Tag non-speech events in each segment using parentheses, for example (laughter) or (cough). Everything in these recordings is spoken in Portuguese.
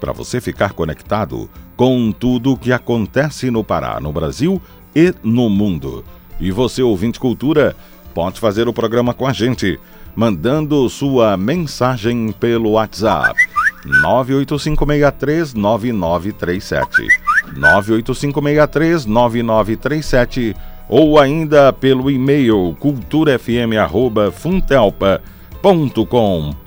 para você ficar conectado com tudo o que acontece no Pará, no Brasil e no mundo. E você, ouvinte cultura, pode fazer o programa com a gente, mandando sua mensagem pelo WhatsApp 985639937. 985639937 ou ainda pelo e-mail culturafm@funtelpa.com com.br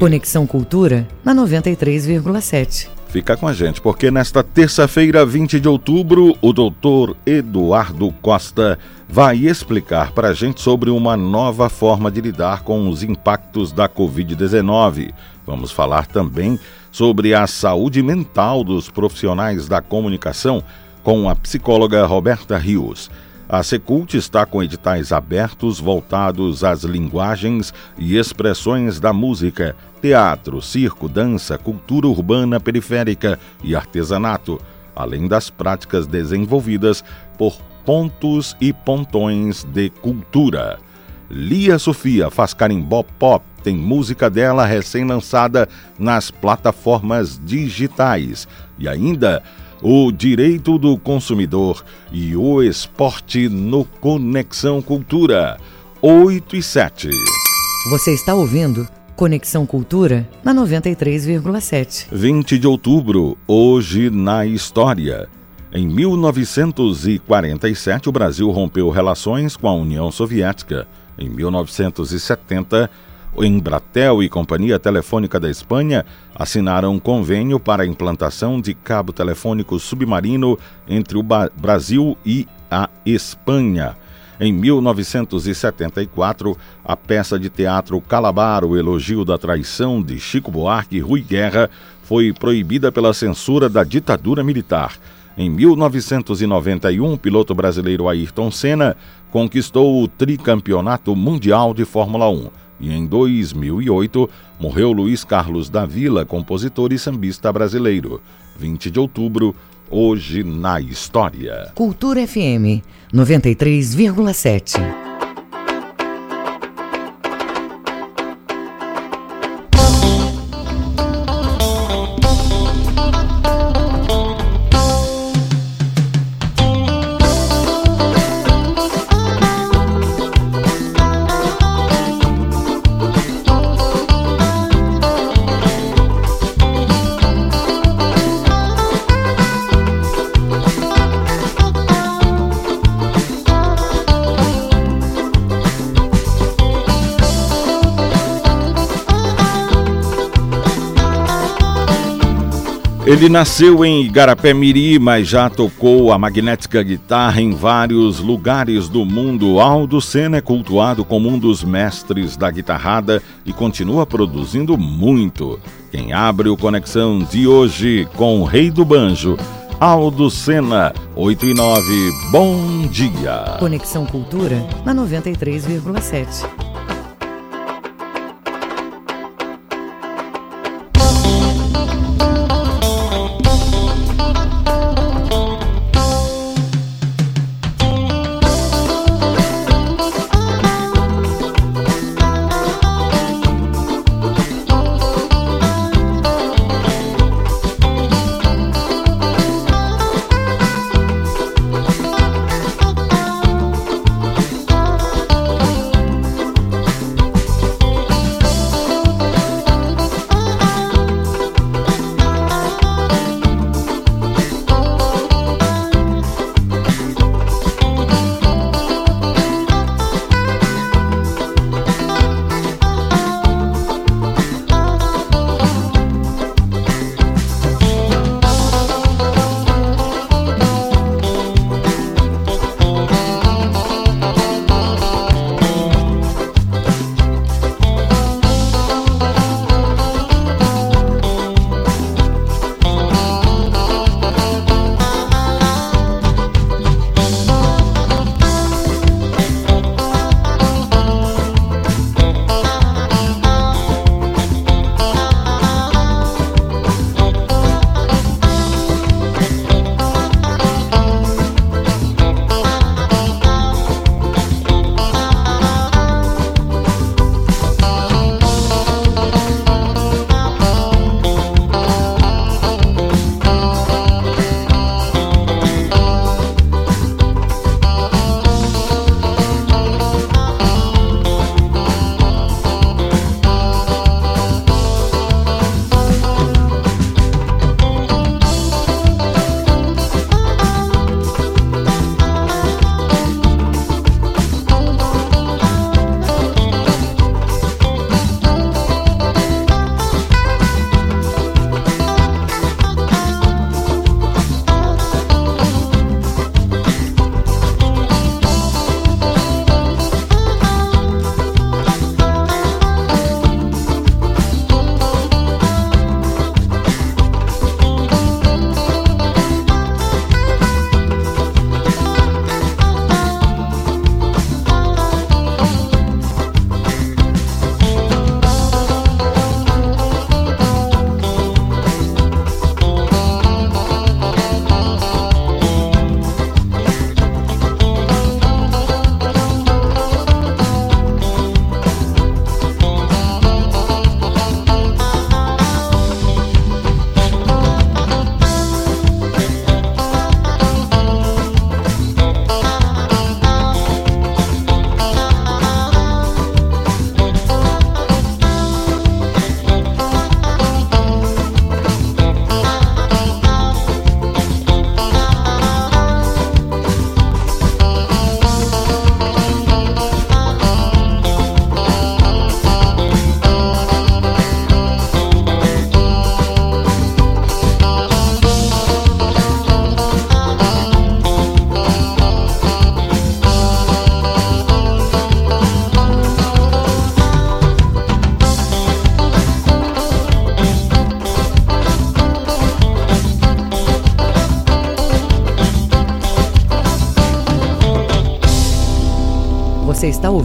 Conexão Cultura na 93,7. Fica com a gente, porque nesta terça-feira, 20 de outubro, o doutor Eduardo Costa vai explicar para a gente sobre uma nova forma de lidar com os impactos da Covid-19. Vamos falar também sobre a saúde mental dos profissionais da comunicação com a psicóloga Roberta Rios. A Secult está com editais abertos voltados às linguagens e expressões da música, teatro, circo, dança, cultura urbana periférica e artesanato, além das práticas desenvolvidas por pontos e pontões de cultura. Lia Sofia faz carimbó pop, tem música dela recém-lançada nas plataformas digitais. E ainda o direito do consumidor e o esporte no Conexão Cultura. 8 e 7. Você está ouvindo Conexão Cultura na 93,7. 20 de outubro, hoje na história. Em 1947, o Brasil rompeu relações com a União Soviética. Em 1970, Embratel e Companhia Telefônica da Espanha assinaram um convênio para a implantação de cabo telefônico submarino entre o Brasil e a Espanha. Em 1974, a peça de teatro Calabar, o elogio da traição de Chico Buarque e Rui Guerra, foi proibida pela censura da ditadura militar. Em 1991, o piloto brasileiro Ayrton Senna conquistou o tricampeonato mundial de Fórmula 1. E em 2008 morreu Luiz Carlos da Vila, compositor e sambista brasileiro. 20 de outubro, hoje na história. Cultura FM 93,7. Ele nasceu em Igarapé-Miri, mas já tocou a magnética guitarra em vários lugares do mundo. Aldo Senna é cultuado como um dos mestres da guitarrada e continua produzindo muito. Quem abre o Conexão de hoje com o Rei do Banjo, Aldo Senna, 8 e 9. Bom dia. Conexão Cultura na 93,7.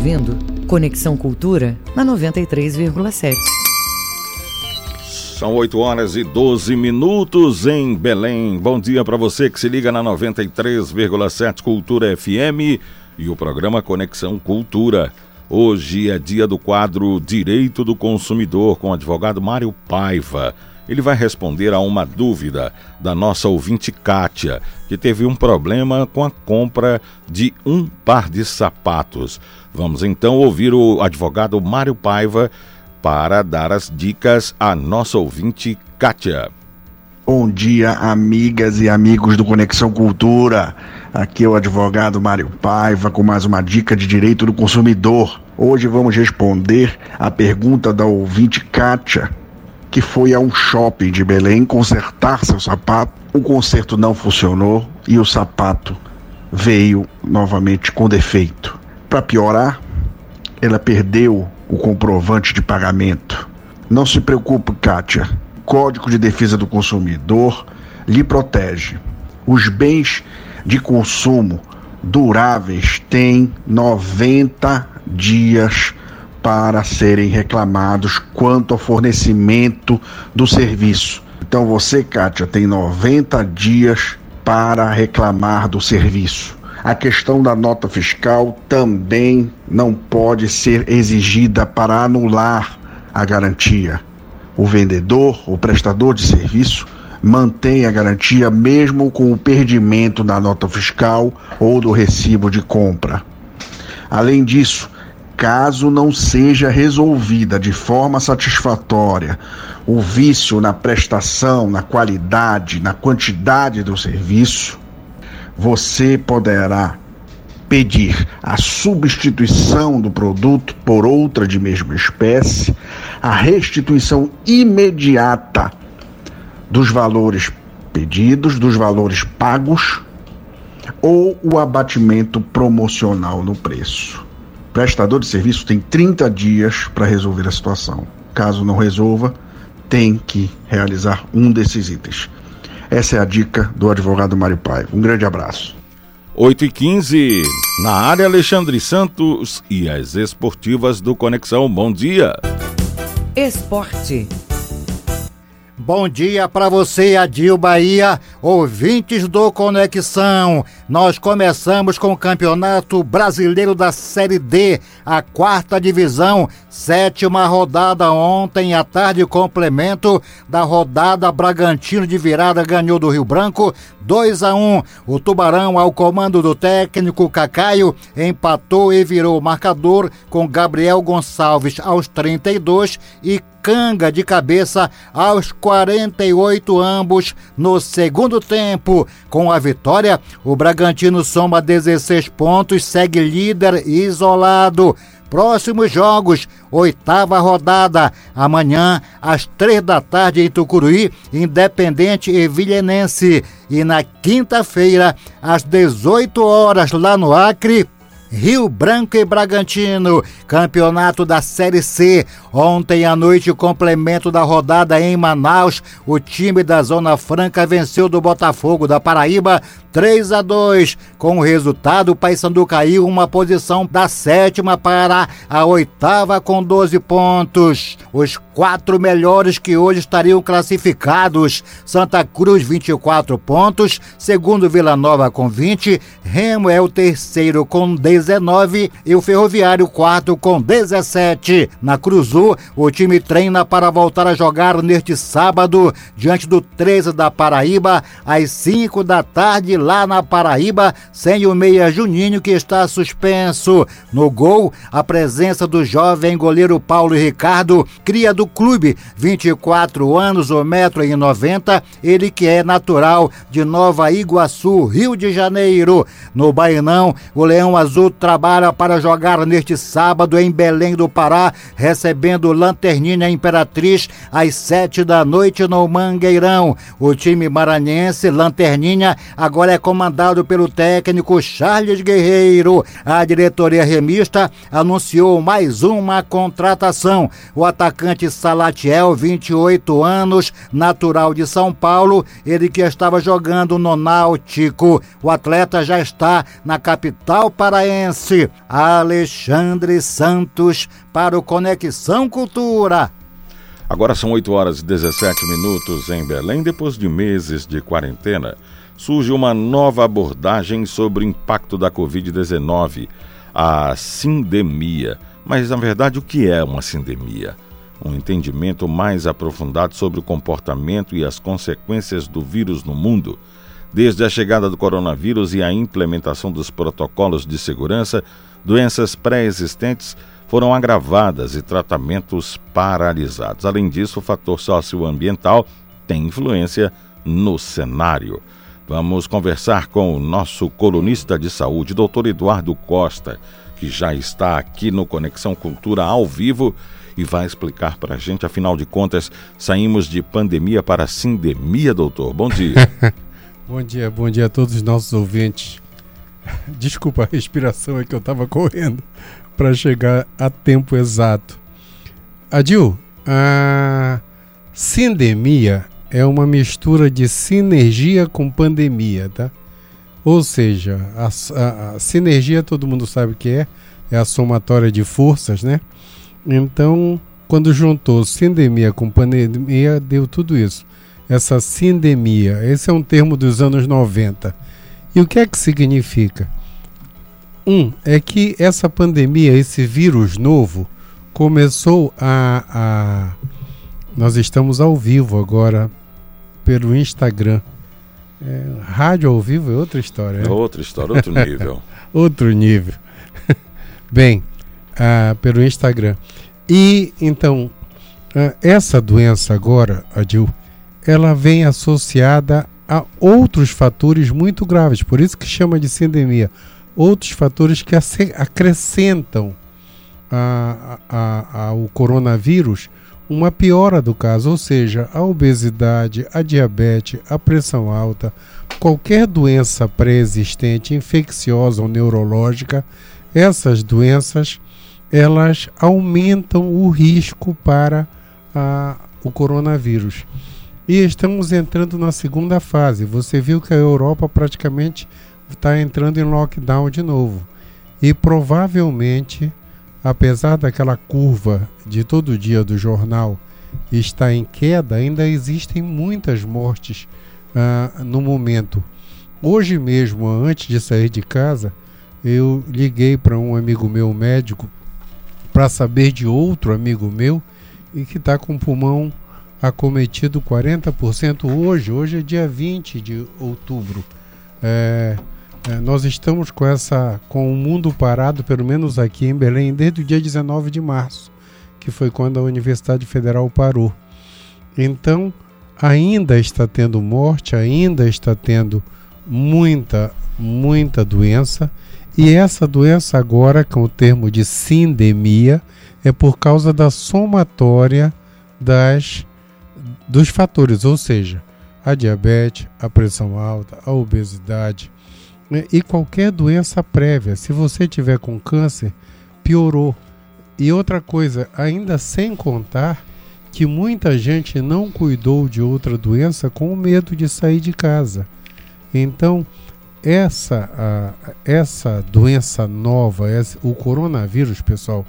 Ouvindo Conexão Cultura na 93,7. São 8 horas e 12 minutos em Belém. Bom dia para você que se liga na 93,7 Cultura FM e o programa Conexão Cultura. Hoje é dia do quadro Direito do Consumidor com o advogado Mário Paiva. Ele vai responder a uma dúvida da nossa ouvinte Kátia, que teve um problema com a compra de um par de sapatos. Vamos então ouvir o advogado Mário Paiva para dar as dicas à nossa ouvinte Kátia. Bom dia, amigas e amigos do Conexão Cultura. Aqui é o advogado Mário Paiva com mais uma dica de direito do consumidor. Hoje vamos responder a pergunta da ouvinte Kátia, que foi a um shopping de Belém consertar seu sapato. O conserto não funcionou e o sapato veio novamente com defeito. Para piorar, ela perdeu o comprovante de pagamento. Não se preocupe, Kátia. Código de Defesa do Consumidor lhe protege. Os bens de consumo duráveis têm 90 dias para serem reclamados quanto ao fornecimento do serviço. Então você, Kátia, tem 90 dias para reclamar do serviço. A questão da nota fiscal também não pode ser exigida para anular a garantia. O vendedor, o prestador de serviço, mantém a garantia mesmo com o perdimento da nota fiscal ou do recibo de compra. Além disso, caso não seja resolvida de forma satisfatória o vício na prestação, na qualidade, na quantidade do serviço, você poderá pedir a substituição do produto por outra de mesma espécie, a restituição imediata dos valores pedidos, dos valores pagos ou o abatimento promocional no preço. O prestador de serviço tem 30 dias para resolver a situação. Caso não resolva, tem que realizar um desses itens. Essa é a dica do advogado Mário Paiva. Um grande abraço. 8 e 15 na área Alexandre Santos e as esportivas do Conexão. Bom dia. Esporte. Bom dia para você, Adil Bahia, ouvintes do Conexão. Nós começamos com o Campeonato Brasileiro da Série D, a quarta divisão, sétima rodada ontem à tarde, complemento da rodada Bragantino de virada ganhou do Rio Branco 2 a 1. O Tubarão, ao comando do técnico Cacaio, empatou e virou o marcador com Gabriel Gonçalves aos 32 e Canga de cabeça aos 48 ambos no segundo tempo. Com a vitória, o Bragantino soma 16 pontos, segue líder isolado. Próximos jogos, oitava rodada, amanhã às três da tarde em Tucuruí, Independente e Vilhenense. E na quinta-feira, às 18 horas, lá no Acre, Rio Branco e Bragantino, campeonato da Série C. Ontem à noite, o complemento da rodada em Manaus, o time da Zona Franca venceu do Botafogo da Paraíba 3 a 2. Com o resultado, o Paysandu caiu uma posição da sétima para a oitava com 12 pontos. Os quatro melhores que hoje estariam classificados: Santa Cruz 24 pontos, segundo Vila Nova com 20, Remo é o terceiro com 19 e o Ferroviário quarto com 17. Na Cruzu, o time treina para voltar a jogar neste sábado diante do 13 da Paraíba às 5 da tarde lá na Paraíba, sem o meia Juninho que está suspenso. No gol, a presença do jovem goleiro Paulo Ricardo, cria do clube, 24 anos, 1,90m, ele que é natural de Nova Iguaçu, Rio de Janeiro. No Bainão, o Leão Azul trabalha para jogar neste sábado em Belém do Pará, recebendo Lanterninha Imperatriz às sete da noite no Mangueirão. O time maranhense, Lanterninha, agora é comandado pelo técnico Charles Guerreiro. A diretoria remista anunciou mais uma contratação. O atacante Salatiel, 28 anos, natural de São Paulo, ele que estava jogando no Náutico. O atleta já está na capital paraense Alexandre Santos, para o Conexão Cultura. Agora são 8 horas e 17 minutos em Belém. Depois de meses de quarentena, surge uma nova abordagem sobre o impacto da Covid-19, a sindemia. Mas, na verdade, o que é uma sindemia? Um entendimento mais aprofundado sobre o comportamento e as consequências do vírus no mundo. Desde a chegada do coronavírus e a implementação dos protocolos de segurança, doenças pré-existentes foram agravadas e tratamentos paralisados. Além disso, o fator socioambiental tem influência no cenário. Vamos conversar com o nosso colunista de saúde, doutor Eduardo Costa, que já está aqui no Conexão Cultura ao vivo e vai explicar para a gente. Afinal de contas, saímos de pandemia para sindemia, doutor. Bom dia. (laughs) bom dia, bom dia a todos os nossos ouvintes. (laughs) Desculpa a respiração, é que eu estava correndo para chegar a tempo exato. Adil, a sindemia é uma mistura de sinergia com pandemia, tá? Ou seja, a, a, a sinergia todo mundo sabe o que é, é a somatória de forças, né? Então, quando juntou sindemia com pandemia, deu tudo isso. Essa sindemia, esse é um termo dos anos 90. E o que é que significa? Um é que essa pandemia, esse vírus novo, começou a, a. Nós estamos ao vivo agora pelo Instagram. É, rádio ao vivo é outra história. É outra história, outro (laughs) nível. outro nível. (laughs) Bem, ah, pelo Instagram. E então, ah, essa doença agora, Adil, ela vem associada a outros fatores muito graves, por isso que chama de sindemia outros fatores que acrescentam a, a, ao coronavírus uma piora do caso, ou seja, a obesidade, a diabetes, a pressão alta, qualquer doença pré-existente, infecciosa ou neurológica, essas doenças elas aumentam o risco para a, o coronavírus. E estamos entrando na segunda fase. Você viu que a Europa praticamente está entrando em lockdown de novo. E provavelmente, apesar daquela curva de todo dia do jornal estar em queda, ainda existem muitas mortes uh, no momento. Hoje mesmo, antes de sair de casa, eu liguei para um amigo meu médico para saber de outro amigo meu e que está com o pulmão acometido 40% hoje. Hoje é dia 20 de outubro. É, é, nós estamos com essa com o mundo parado, pelo menos aqui em Belém, desde o dia 19 de março, que foi quando a Universidade Federal parou. Então, ainda está tendo morte, ainda está tendo muita, muita doença, e essa doença agora, com o termo de sindemia, é por causa da somatória das dos fatores, ou seja, a diabetes, a pressão alta, a obesidade, E qualquer doença prévia, se você tiver com câncer, piorou. E outra coisa, ainda sem contar que muita gente não cuidou de outra doença com medo de sair de casa. Então, essa, a, essa doença nova, essa, o coronavírus, pessoal,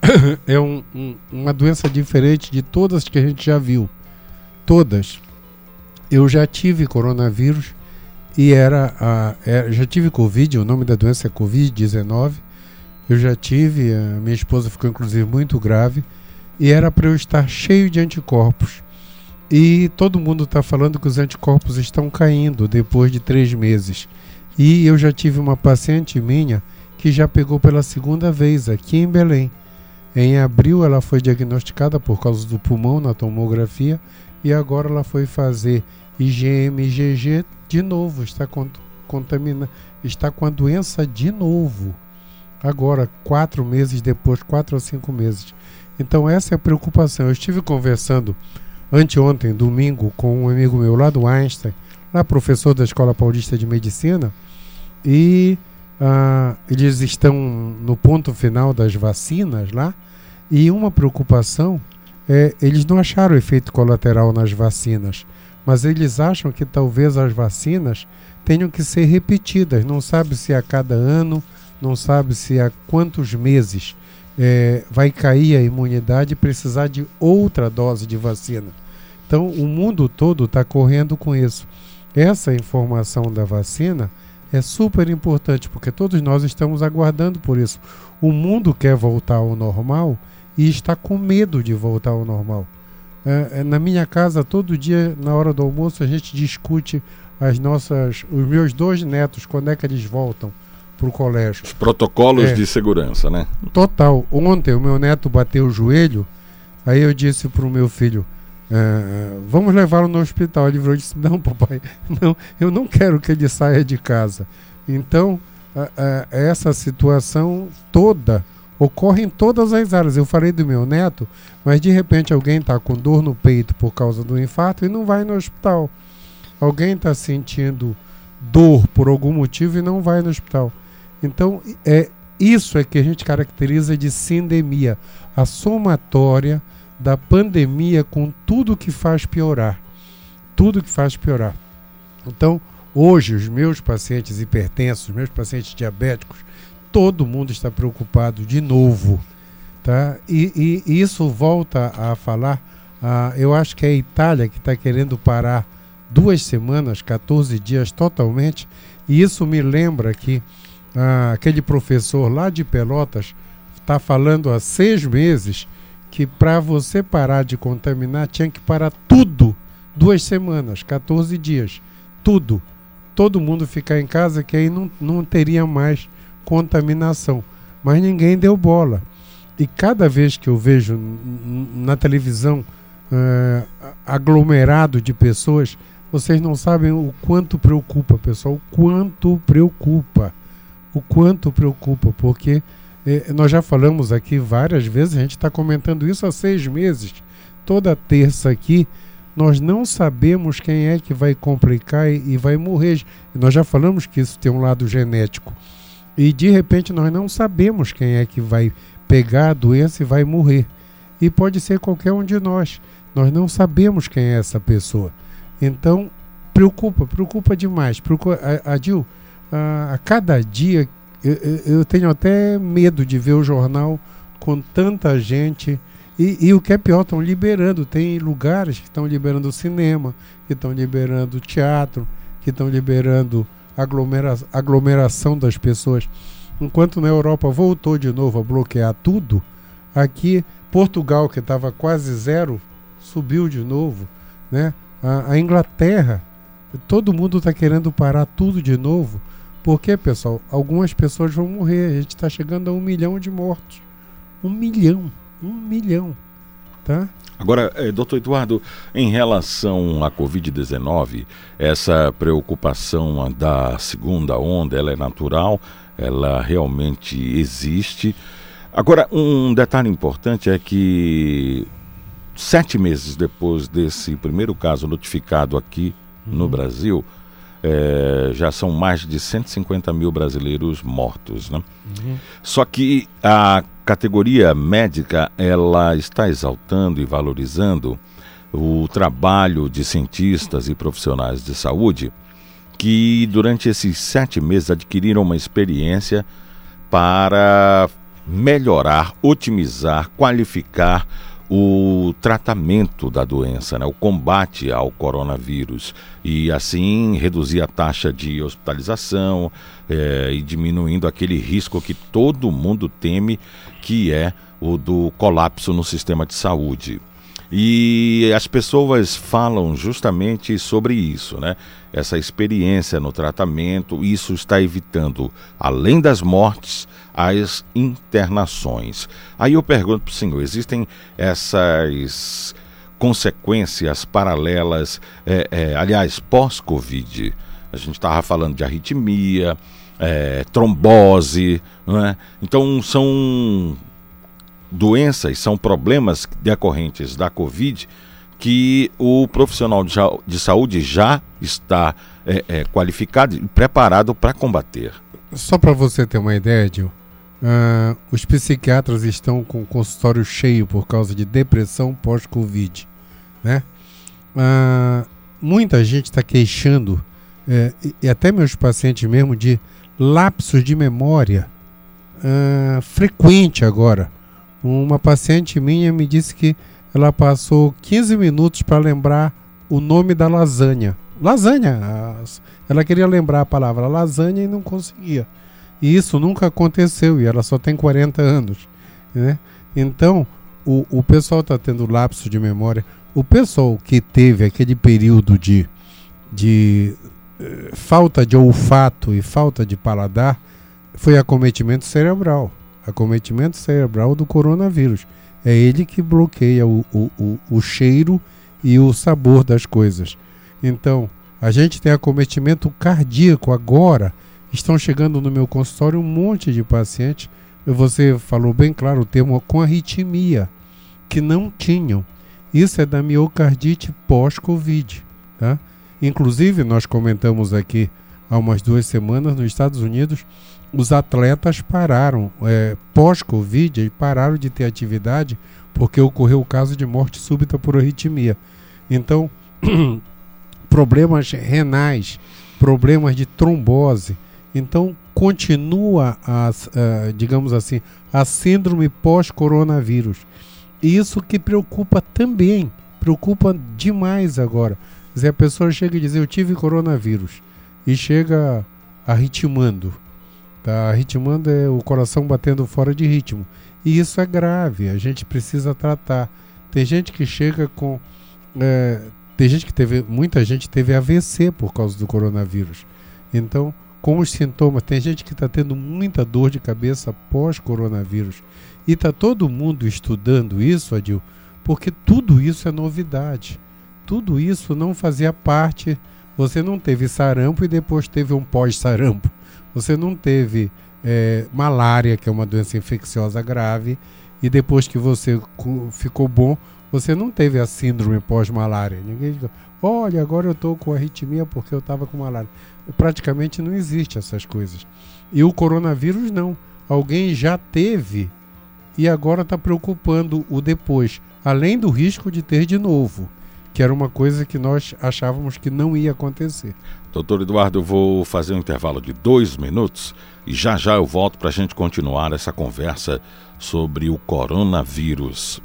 (coughs) é um, um, uma doença diferente de todas que a gente já viu. Todas. Eu já tive coronavírus e era, a, era, é, já tive Covid, o nome da doença é Covid-19. Eu já tive, a minha esposa ficou inclusive muito grave e era para eu estar cheio de anticorpos. E todo mundo está falando que os anticorpos estão caindo depois de três meses. E eu já tive uma paciente minha que já pegou pela segunda vez aqui em Belém. Em abril ela foi diagnosticada por causa do pulmão na tomografia e agora ela foi fazer IgM IgG de novo, está contamina, está com a doença de novo. Agora, quatro meses depois, quatro ou cinco meses. Então essa é a preocupação. Eu estive conversando anteontem, domingo, com um amigo meu lá do Einstein, lá professor da Escola Paulista de Medicina, e ah, eles estão no ponto final das vacinas lá, e uma preocupação é eles não acharam efeito colateral nas vacinas mas eles acham que talvez as vacinas tenham que ser repetidas. Não sabe se a cada ano, não sabe se há quantos meses é, vai cair a imunidade e precisar de outra dose de vacina. Então, o mundo todo está correndo com isso. Essa informação da vacina é super importante, porque todos nós estamos aguardando por isso. O mundo quer voltar ao normal e está com medo de voltar ao normal. É, é, na minha casa, todo dia, na hora do almoço, a gente discute as nossas, os meus dois netos, quando é que eles voltam para o colégio. Os protocolos é, de segurança, né? Total. Ontem o meu neto bateu o joelho, aí eu disse para o meu filho, é, vamos levá-lo no hospital. Ele virou e disse: Não, papai, (laughs) não, eu não quero que ele saia de casa. Então, a, a, essa situação toda ocorre em todas as áreas. Eu falei do meu neto, mas de repente alguém está com dor no peito por causa do infarto e não vai no hospital. Alguém está sentindo dor por algum motivo e não vai no hospital. Então, é isso é que a gente caracteriza de sindemia, a somatória da pandemia com tudo que faz piorar. Tudo que faz piorar. Então, hoje, os meus pacientes hipertensos, meus pacientes diabéticos, todo mundo está preocupado de novo. Tá? E, e isso volta a falar. Uh, eu acho que é a Itália que está querendo parar duas semanas, 14 dias totalmente. E isso me lembra que aquele professor lá de Pelotas está falando há seis meses que para você parar de contaminar tinha que parar tudo duas semanas, 14 dias, tudo. Todo mundo ficar em casa que aí não, não teria mais contaminação. Mas ninguém deu bola. E cada vez que eu vejo na televisão uh, aglomerado de pessoas, vocês não sabem o quanto preocupa, pessoal, o quanto preocupa. O quanto preocupa, porque é, nós já falamos aqui várias vezes, a gente está comentando isso há seis meses. Toda terça aqui, nós não sabemos quem é que vai complicar e, e vai morrer. E nós já falamos que isso tem um lado genético. E de repente nós não sabemos quem é que vai pegar a doença e vai morrer. E pode ser qualquer um de nós. Nós não sabemos quem é essa pessoa. Então, preocupa, preocupa demais. Preocupa, a, a, a cada dia eu, eu, tenho até medo de ver o jornal com tanta gente. E, e o que é pior, estão liberando. Tem lugares que estão liberando cinema, que estão liberando teatro, que estão liberando aglomera aglomeração das pessoas. Enquanto na Europa voltou de novo a bloquear tudo, aqui Portugal, que estava quase zero, subiu de novo. Né? A, a Inglaterra, todo mundo está querendo parar tudo de novo. Porque, pessoal, algumas pessoas vão morrer. A gente está chegando a um milhão de mortos. Um milhão. Um milhão. Tá? Agora, eh, doutor Eduardo, em relação à Covid-19, essa preocupação da segunda onda, ela é natural, ela realmente existe. Agora, um detalhe importante é que sete meses depois desse primeiro caso notificado aqui uhum. no Brasil, é, já são mais de 150 mil brasileiros mortos. Né? Uhum. Só que a categoria médica ela está exaltando e valorizando o trabalho de cientistas e profissionais de saúde que durante esses sete meses adquiriram uma experiência para melhorar, otimizar, qualificar o tratamento da doença, né, o combate ao coronavírus e assim reduzir a taxa de hospitalização é, e diminuindo aquele risco que todo mundo teme, que é o do colapso no sistema de saúde. E as pessoas falam justamente sobre isso, né? Essa experiência no tratamento, isso está evitando, além das mortes, as internações. Aí eu pergunto para o senhor: existem essas consequências paralelas, é, é, aliás, pós-Covid? A gente estava falando de arritmia, é, trombose, não é? Então são doenças, são problemas decorrentes da Covid que o profissional de saúde já está é, é, qualificado e preparado para combater. Só para você ter uma ideia, Gil, Uh, os psiquiatras estão com o consultório cheio por causa de depressão pós-Covid. Né? Uh, muita gente está queixando, é, e até meus pacientes mesmo, de lapsos de memória. uh, frequente agora. Uma paciente minha me disse que ela passou 15 minutos para lembrar o nome da lasanha. Lasanha! Ela queria lembrar a palavra lasanha e não conseguia. E isso nunca aconteceu e ela só tem 40 anos. Né? Então, o, o pessoal está tendo lapso de memória. O pessoal que teve aquele período de, de eh, falta de olfato e falta de paladar foi acometimento cerebral. Acometimento cerebral do coronavírus. É ele que bloqueia o, o, o, o cheiro e o sabor das coisas. Então, a gente tem acometimento cardíaco agora. Estão chegando no meu consultório um monte de pacientes. Você falou bem claro o termo com arritmia, que não tinham. Isso é da miocardite pós-Covid. Tá? Inclusive, nós comentamos aqui há umas duas semanas, nos Estados Unidos, os atletas pararam, é, pós-Covid, pararam de ter atividade porque ocorreu o caso de morte súbita por arritmia. Então, (clears throat) problemas renais, problemas de trombose. Então, continua, a, a digamos assim, a síndrome pós-coronavírus. Isso que preocupa também, preocupa demais agora. Se a pessoa chega e diz, eu tive coronavírus, e chega arritmando. Tá? Arritmando é o coração batendo fora de ritmo. E isso é grave, a gente precisa tratar. Tem gente que chega com. É, tem gente que teve. Muita gente teve AVC por causa do coronavírus. Então, com os sintomas, tem gente que está tendo muita dor de cabeça pós-coronavírus. E está todo mundo estudando isso, Adil, porque tudo isso é novidade. Tudo isso não fazia parte. Você não teve sarampo e depois teve um pós-sarampo. Você não teve é, malária, que é uma doença infecciosa grave, e depois que você ficou bom, você não teve a síndrome pós-malária. Ninguém diz, olha, agora eu estou com arritmia porque eu estava com malária. Praticamente não existe essas coisas. E o coronavírus não. Alguém já teve e agora está preocupando o depois, além do risco de ter de novo, que era uma coisa que nós achávamos que não ia acontecer. Doutor Eduardo, eu vou fazer um intervalo de dois minutos e já já eu volto para a gente continuar essa conversa sobre o coronavírus.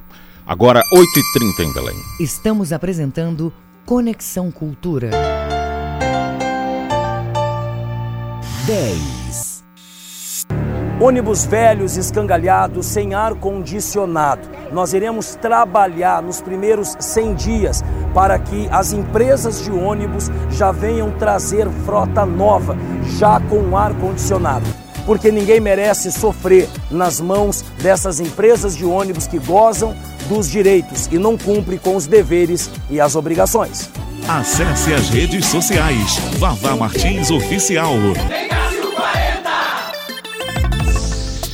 Agora, 8h30 em Belém. Estamos apresentando Conexão Cultura. 10 ônibus velhos, escangalhados, sem ar condicionado. Nós iremos trabalhar nos primeiros 100 dias para que as empresas de ônibus já venham trazer frota nova, já com ar condicionado. Porque ninguém merece sofrer nas mãos dessas empresas de ônibus que gozam dos direitos e não cumprem com os deveres e as obrigações. Acesse as redes sociais. Vavá Martins Oficial.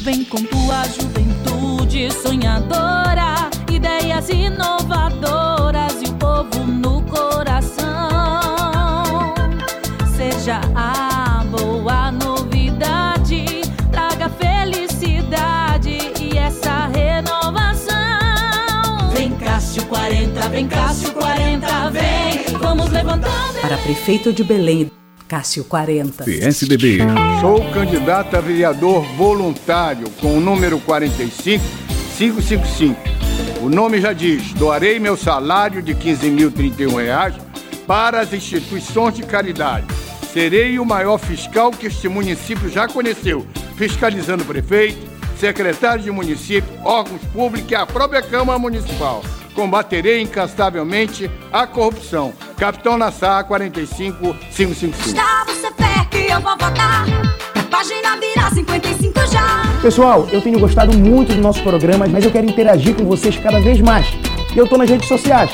Vem com tua juventude sonhadora, ideias inovadoras e o povo no coração. Seja a boa novidade, traga felicidade e essa renovação. Vem Cássio 40, vem Cássio 40, vem, vamos levantando. Para prefeito de Belém. Cássio 40. PSDB. Sou candidato a vereador voluntário com o número 45555. O nome já diz: doarei meu salário de R$ 15.031 para as instituições de caridade. Serei o maior fiscal que este município já conheceu, fiscalizando o prefeito, secretário de município, órgãos públicos e a própria Câmara Municipal combaterei incansavelmente a corrupção. Capitão Nassar 45555. Gustavo, você fé que eu vou votar. Página virar 55 já. Pessoal, eu tenho gostado muito do nosso programa, mas eu quero interagir com vocês cada vez mais. E eu tô nas redes sociais.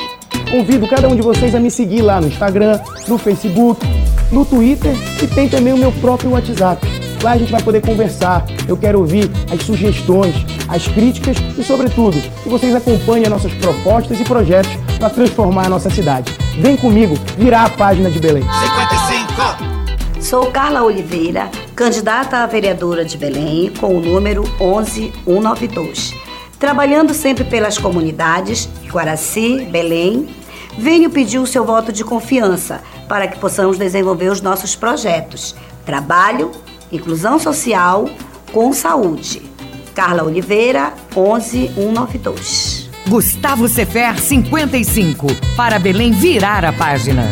Convido cada um de vocês a me seguir lá no Instagram, no Facebook, no Twitter e tem também o meu próprio WhatsApp. Lá a gente vai poder conversar. Eu quero ouvir as sugestões, as críticas e, sobretudo, que vocês acompanhem nossas propostas e projetos para transformar a nossa cidade. Vem comigo virar a página de Belém. 55. Sou Carla Oliveira, candidata a vereadora de Belém com o número 11192. Trabalhando sempre pelas comunidades, Guaraci, Belém, venho pedir o seu voto de confiança para que possamos desenvolver os nossos projetos. Trabalho, inclusão social, com saúde. Carla Oliveira, 11192. Gustavo Sefer 55. Para Belém virar a página.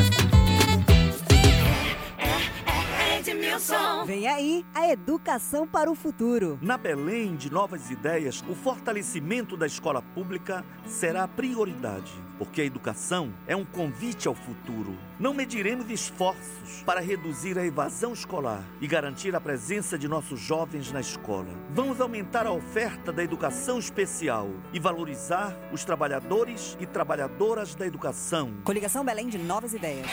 Vem aí a educação para o futuro. Na Belém de Novas Ideias, o fortalecimento da escola pública será a prioridade, porque a educação é um convite ao futuro. Não mediremos esforços para reduzir a evasão escolar e garantir a presença de nossos jovens na escola. Vamos aumentar a oferta da educação especial e valorizar os trabalhadores e trabalhadoras da educação. Coligação Belém de Novas Ideias.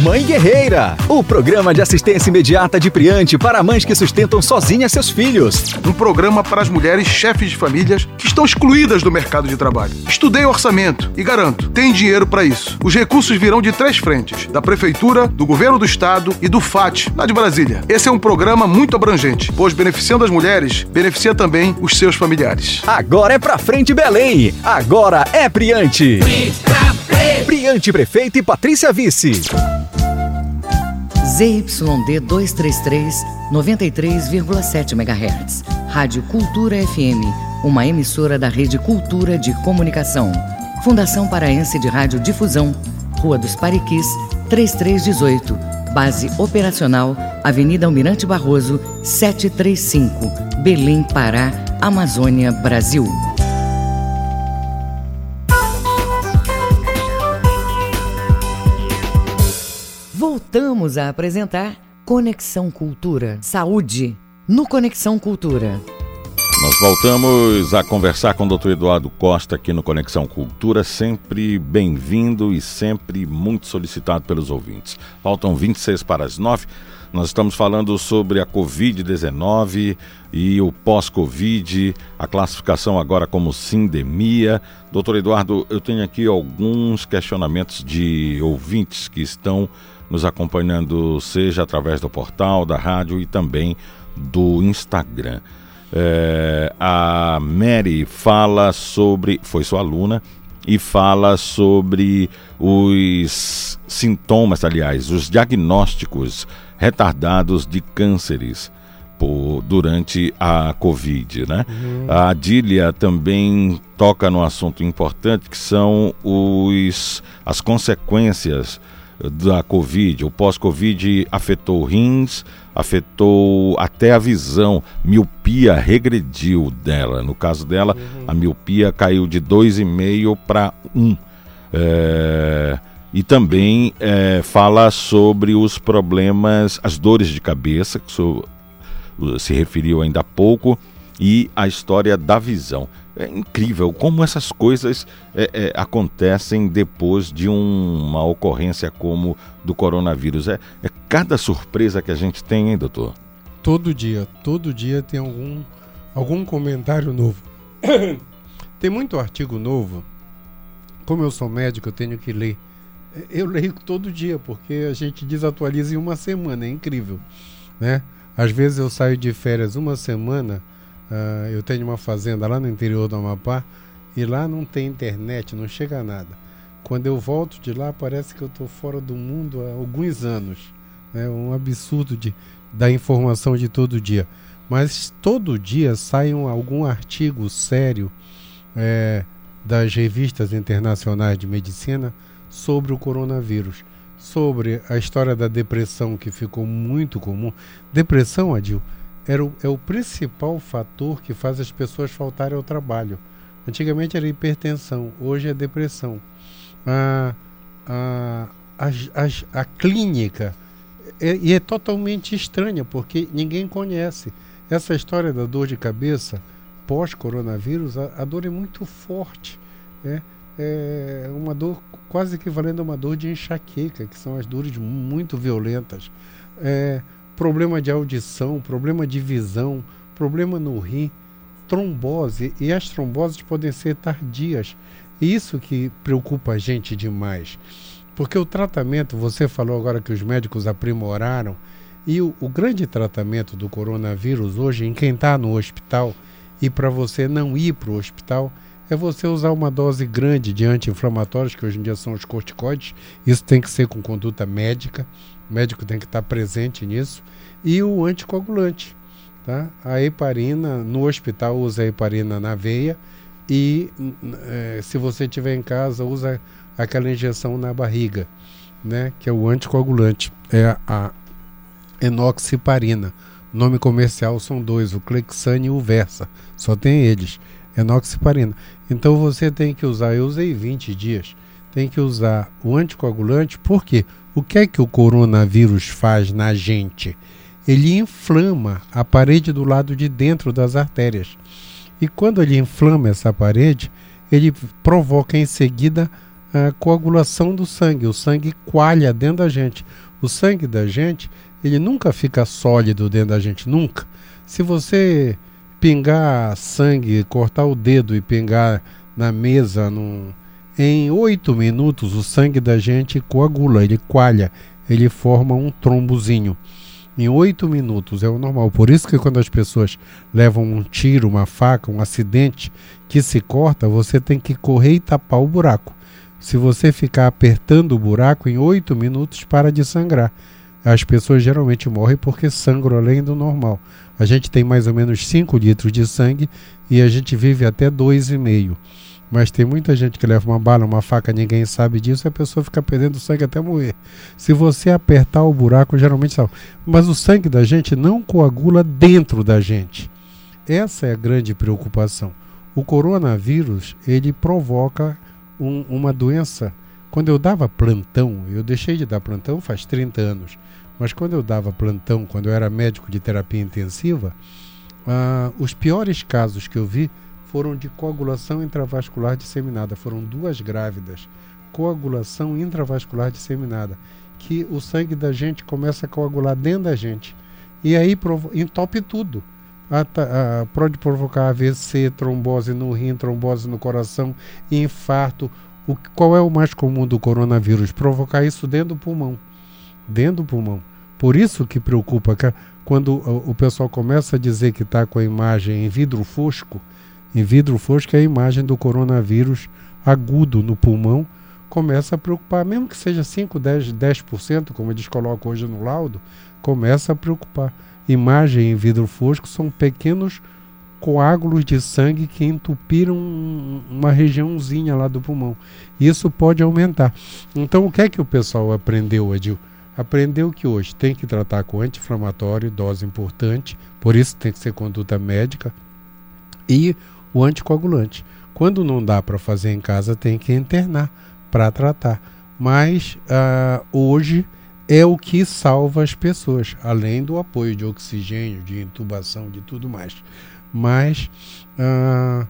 Mãe Guerreira, o programa de assistência imediata de Priante para mães que sustentam sozinhas seus filhos. Um programa para as mulheres chefes de famílias que estão excluídas do mercado de trabalho. Estudei o orçamento e garanto, tem dinheiro para isso. Os recursos virão de três frentes: da prefeitura, do governo do estado e do FAT, lá de Brasília. Esse é um programa muito abrangente, pois beneficiando as mulheres, beneficia também os seus familiares. Agora é pra frente Belém. Agora é Priante. Priante Prefeito e Patrícia Vice. ZYD 233, 93,7 MHz. Rádio Cultura FM, uma emissora da Rede Cultura de Comunicação. Fundação Paraense de Rádio Difusão, Rua dos Pariquis, 3318. Base operacional, Avenida Almirante Barroso, 735. Belém, Pará, Amazônia, Brasil. Voltamos a apresentar Conexão Cultura. Saúde no Conexão Cultura. Nós voltamos a conversar com o Dr. Eduardo Costa aqui no Conexão Cultura, sempre bem-vindo e sempre muito solicitado pelos ouvintes. Faltam 26 para as 9. Nós estamos falando sobre a Covid-19 e o pós-Covid, a classificação agora como sindemia. Doutor Eduardo, eu tenho aqui alguns questionamentos de ouvintes que estão nos acompanhando, seja através do portal, da rádio e também do Instagram. É, a Mary fala sobre, foi sua aluna, e fala sobre os sintomas, aliás, os diagnósticos retardados de cânceres por, durante a Covid, né? Uhum. A Adília também toca no assunto importante que são os, as consequências da Covid. O pós-Covid afetou rins, afetou até a visão. Miopia regrediu dela. No caso dela, uhum. a miopia caiu de 2,5 para 1. É, e também é, fala sobre os problemas, as dores de cabeça, que se referiu ainda há pouco, e a história da visão. É incrível como essas coisas é, é, acontecem depois de um, uma ocorrência como do coronavírus. É, é cada surpresa que a gente tem, hein, doutor? Todo dia, todo dia tem algum, algum comentário novo. (coughs) tem muito artigo novo. Como eu sou médico, eu tenho que ler. Eu leio todo dia, porque a gente desatualiza em uma semana, é incrível. Né? Às vezes eu saio de férias uma semana Uh, eu tenho uma fazenda lá no interior do Amapá e lá não tem internet, não chega nada. Quando eu volto de lá, parece que eu estou fora do mundo há alguns anos. É um absurdo de, da informação de todo dia. Mas todo dia sai um, algum artigo sério é, das revistas internacionais de medicina sobre o coronavírus. Sobre a história da depressão, que ficou muito comum. Depressão, Adil, era o, é o principal fator que faz as pessoas faltarem ao trabalho. Antigamente era hipertensão, hoje é depressão. A, a, a, a clínica é, e é totalmente estranha porque ninguém conhece. Essa história da dor de cabeça pós-coronavírus, a, a, dor é muito forte. Né? É uma dor quase equivalente a uma dor de enxaqueca, que são as dores muito violentas. É, problema de audição, problema de visão, problema no rim, trombose, e as tromboses podem ser tardias. Isso que preocupa a gente demais. Porque o tratamento, você falou agora que os médicos aprimoraram, e o, o grande tratamento do coronavírus hoje, em quem está no hospital, e para você não ir para o hospital, é você usar uma dose grande de anti-inflamatórios, que hoje em dia são os corticoides. Isso tem que ser com conduta médica. O médico tem que estar presente nisso. E o anticoagulante. Tá? A heparina, no hospital, usa a heparina na veia e é, se você tiver em casa, usa aquela injeção na barriga, né? que é o anticoagulante, é a enoxiparina. Nome comercial são dois, o Clexane e o Versa. Só tem eles. Enoxiparina. Então você tem que usar, eu usei 20 dias, tem que usar o anticoagulante, porque o que é que o coronavírus faz na gente? Ele inflama a parede do lado de dentro das artérias. E quando ele inflama essa parede, ele provoca em seguida a coagulação do sangue. O sangue coalha dentro da gente. O sangue da gente, ele nunca fica sólido dentro da gente, nunca. Se você pingar sangue, cortar o dedo e pingar na mesa, num, em oito minutos o sangue da gente coagula, ele coalha, ele forma um trombozinho. Em oito minutos é o normal. Por isso que quando as pessoas levam um tiro, uma faca, um acidente que se corta, você tem que correr e tapar o buraco. Se você ficar apertando o buraco, em oito minutos para de sangrar. As pessoas geralmente morrem porque sangram além do normal. A gente tem mais ou menos 5 litros de sangue e a gente vive até 2,5. Mas tem muita gente que leva uma bala, uma faca, ninguém sabe disso, e a pessoa fica perdendo sangue até morrer. Se você apertar o buraco, geralmente salva. Mas o sangue da gente não coagula dentro da gente. Essa é a grande preocupação. O coronavírus, ele provoca um, uma doença. Quando eu dava plantão, eu deixei de dar plantão faz 30 anos, mas quando eu dava plantão, quando eu era médico de terapia intensiva, ah, os piores casos que eu vi foram de coagulação intravascular disseminada. Foram duas grávidas. Coagulação intravascular disseminada. Que o sangue da gente começa a coagular dentro da gente. E aí entope tudo. A, a, pode provocar AVC, trombose no rim, trombose no coração, infarto. O, qual é o mais comum do coronavírus? Provocar isso dentro do pulmão. Dentro do pulmão. Por isso que preocupa quando o, o pessoal começa a dizer que está com a imagem em vidro fosco, em vidro fosco a imagem do coronavírus agudo no pulmão, começa a preocupar, mesmo que seja 5, 10, 10%, como eles colocam hoje no laudo, começa a preocupar. Imagem em vidro fosco são pequenos coágulos de sangue que entupiram uma regiãozinha lá do pulmão. Isso pode aumentar. Então, o que é que o pessoal aprendeu, Adil? Aprendeu que hoje tem que tratar com anti-inflamatório, dose importante, por isso tem que ser conduta médica, e o anticoagulante. Quando não dá para fazer em casa, tem que internar para tratar. Mas uh, hoje é o que salva as pessoas, além do apoio de oxigênio, de intubação, de tudo mais. Mas, uh,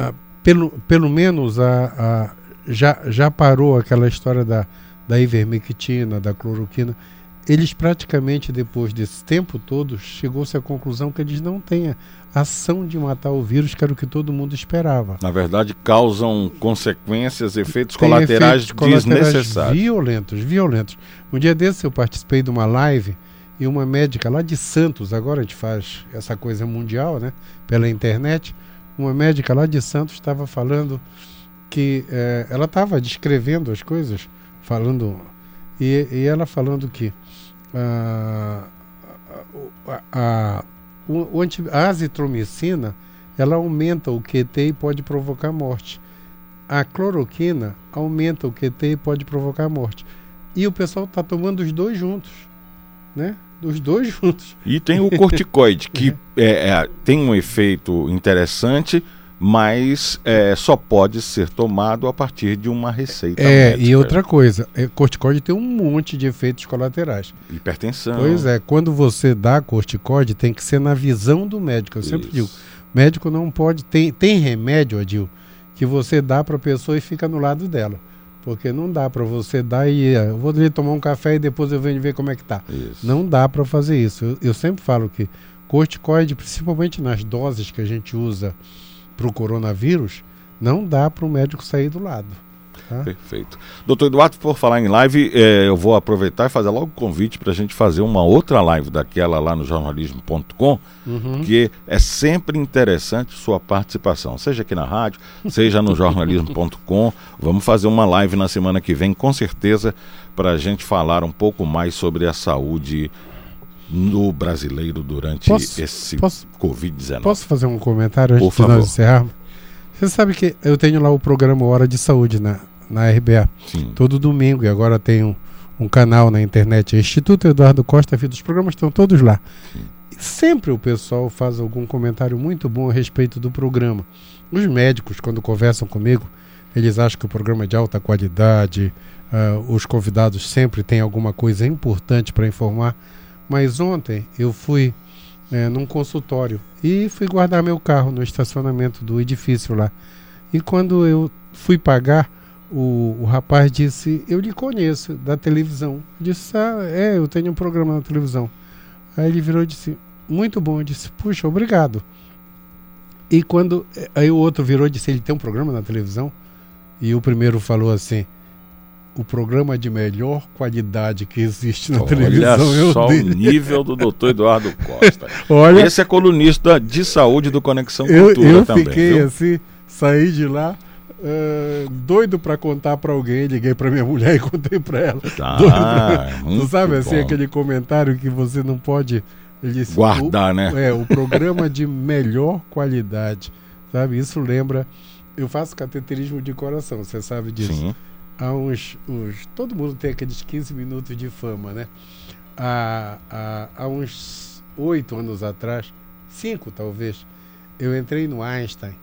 uh, pelo, pelo menos, já, já parou aquela história da, da ivermectina, da cloroquina eles praticamente depois desse tempo todo chegou-se à conclusão que eles não têm ação de matar o vírus, que era o que todo mundo esperava. Na verdade, causam consequências, efeitos Tem colaterais, efeitos colaterais desnecessários. Violentos, violentos. Um dia desse eu participei de uma live e uma médica lá de Santos, agora a gente faz essa coisa mundial, né, pela internet, uma médica lá de Santos estava falando que eh, ela estava descrevendo as coisas, falando e, e ela falando que a, a, a, o, a azitromicina ela aumenta o QT e pode provocar morte. A cloroquina aumenta o QT e pode provocar morte. E o pessoal está tomando os dois juntos, né? Dos dois (laughs) juntos. E tem o corticoide, que (laughs) é, é, tem um efeito interessante, mas é, só pode ser tomado a partir de uma receita. É, médica. e outra coisa, é, corticoide tem um monte de efeitos colaterais. Hipertensão. Pois é, quando você dá corticoide, tem que ser na visão do médico. Eu Isso. sempre digo, médico não pode. Tem, tem remédio, Adil, que você dá para a pessoa e fica no lado dela. Porque não dá para você dar e é, eu vou ali tomar um café e depois eu venho ver como é que tá. Isso. Não dá para fazer isso. Eu, eu sempre falo que corticoide, principalmente nas doses que a gente usa para o coronavírus, não dá para o médico sair do lado. Tá? Perfeito. Doutor Eduardo, por falar em live, é, eu vou aproveitar e fazer logo o convite para a gente fazer uma outra live daquela lá no jornalismo.com, uhum. que é sempre interessante sua participação, seja aqui na rádio, seja no jornalismo.com. Vamos fazer uma live na semana que vem, com certeza, para a gente falar um pouco mais sobre a saúde no brasileiro durante Posso- esse posso- Covid-19. Posso fazer um comentário antes Por de favor. nós encerrarmos? Você sabe que eu tenho lá o programa Hora de Saúde na, na RBA. Sim. Todo domingo. E agora tem um, um canal na internet, Instituto Eduardo Costa Vida. Os programas estão todos lá. E sempre o pessoal faz algum comentário muito bom a respeito do programa. Os médicos, quando conversam comigo, eles acham que o programa é de alta qualidade, ah, os convidados sempre têm alguma coisa importante para informar. Mas ontem eu fui eh, num consultório e fui guardar meu carro no estacionamento do edifício lá. E quando eu fui pagar, o, o rapaz disse: Eu lhe conheço da televisão. Eu disse: Ah, é, eu tenho um programa na televisão. Aí ele virou e disse: Muito bom. Eu disse: Puxa, obrigado. E quando. eh, Aí o outro virou e disse: Ele tem um programa na televisão? E o primeiro falou assim: O programa de melhor qualidade que existe na Olha televisão. é o só o dele." nível do doutor Eduardo Costa. (laughs) Olha- Esse é colunista de saúde do Conexão eu, Cultura eu também. fiquei viu? assim, saí de lá eh, doido pra contar pra alguém, liguei pra minha mulher (laughs) e contei pra ela. Doido pra- (laughs) tu sabe assim bom. aquele comentário que você não pode disse, Guardar, o- né? É, o programa de melhor qualidade, sabe? Isso lembra eu faço cateterismo de coração, você sabe disso. Sim. Há uns, uns todo mundo tem aqueles 15 minutos de fama, né? Há, há, há uns oito anos atrás, cinco talvez, eu entrei no Einstein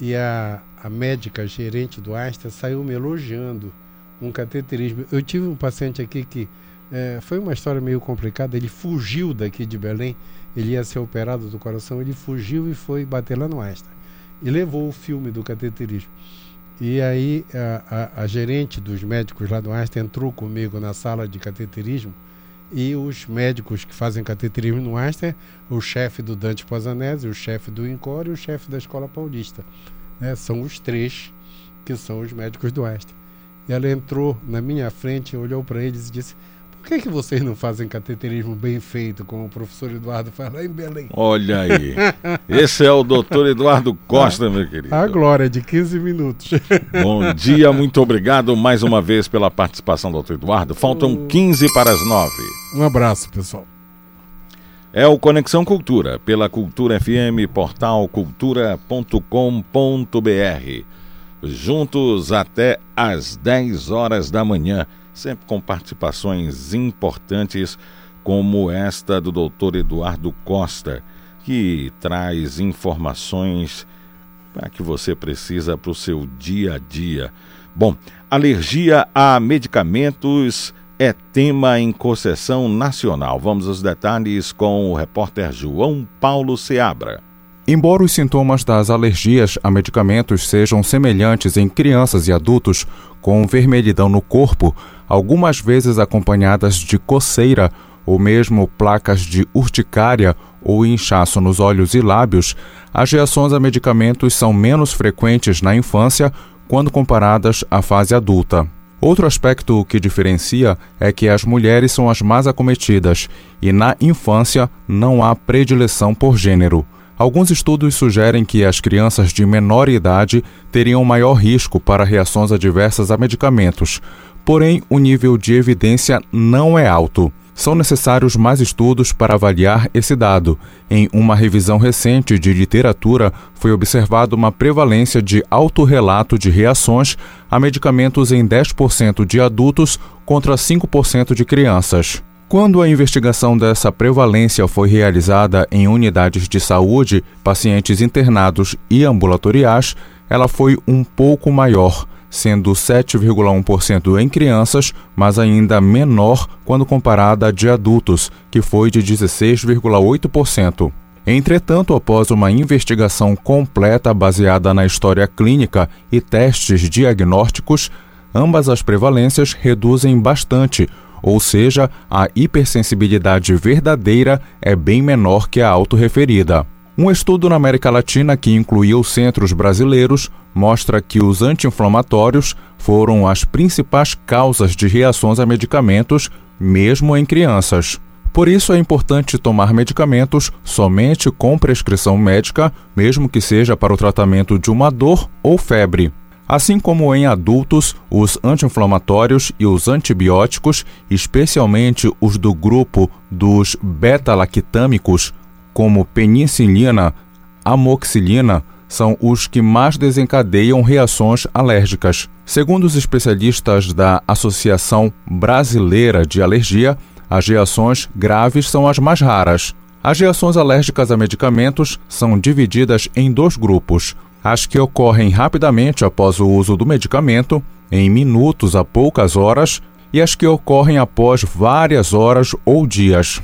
e a, a médica gerente do Einstein saiu me elogiando um cateterismo. Eu tive um paciente aqui que eh, foi uma história meio complicada. Ele fugiu daqui de Belém, ele ia ser operado do coração, ele fugiu e foi bater lá no Einstein. E levou o filme do cateterismo. E aí a, a, a gerente dos médicos lá do Einstein entrou comigo na sala de cateterismo e os médicos que fazem cateterismo no Einstein, o chefe do Dante Posanese, o chefe do INCOR e o chefe da Escola Paulista. né? São os três que são os médicos do Einstein. E ela entrou na minha frente, olhou para eles e disse: que, que vocês não fazem cateterismo bem feito, como o professor Eduardo faz lá em Belém? Olha aí. (laughs) Esse é o doutor Eduardo Costa, meu querido. A glória de 15 minutos. (laughs) Bom dia, muito obrigado mais uma vez pela participação, doutor Eduardo. Faltam 15 para as 9. Um abraço, pessoal. É o Conexão Cultura, pela Cultura FM, portal cultura.com.br. Juntos até às 10 horas da manhã, sempre com participações importantes como esta do doutor Eduardo Costa, que traz informações para que você precisa para o seu dia a dia. Bom, alergia a medicamentos é tema em concessão nacional. Vamos aos detalhes com o repórter João Paulo Seabra. Embora os sintomas das alergias a medicamentos sejam semelhantes em crianças e adultos, com vermelhidão no corpo, algumas vezes acompanhadas de coceira ou mesmo placas de urticária ou inchaço nos olhos e lábios, as reações a medicamentos são menos frequentes na infância quando comparadas à fase adulta. Outro aspecto que diferencia é que as mulheres são as mais acometidas e na infância não há predileção por gênero. Alguns estudos sugerem que as crianças de menor idade teriam maior risco para reações adversas a medicamentos, porém o nível de evidência não é alto. São necessários mais estudos para avaliar esse dado. Em uma revisão recente de literatura, foi observada uma prevalência de autorrelato de reações a medicamentos em 10% de adultos contra 5% de crianças. Quando a investigação dessa prevalência foi realizada em unidades de saúde, pacientes internados e ambulatoriais, ela foi um pouco maior, sendo 7,1% em crianças, mas ainda menor quando comparada a de adultos, que foi de 16,8%. Entretanto, após uma investigação completa baseada na história clínica e testes diagnósticos, ambas as prevalências reduzem bastante, ou seja, a hipersensibilidade verdadeira é bem menor que a autorreferida. Um estudo na América Latina que incluiu centros brasileiros mostra que os anti-inflamatórios foram as principais causas de reações a medicamentos, mesmo em crianças. Por isso é importante tomar medicamentos somente com prescrição médica, mesmo que seja para o tratamento de uma dor ou febre. Assim como em adultos, os anti-inflamatórios e os antibióticos, especialmente os do grupo dos beta-lactâmicos, como penicilina, amoxicilina, são os que mais desencadeiam reações alérgicas. Segundo os especialistas da Associação Brasileira de Alergia, as reações graves são as mais raras. As reações alérgicas a medicamentos são divididas em dois grupos: as que ocorrem rapidamente após o uso do medicamento, em minutos a poucas horas, e as que ocorrem após várias horas ou dias.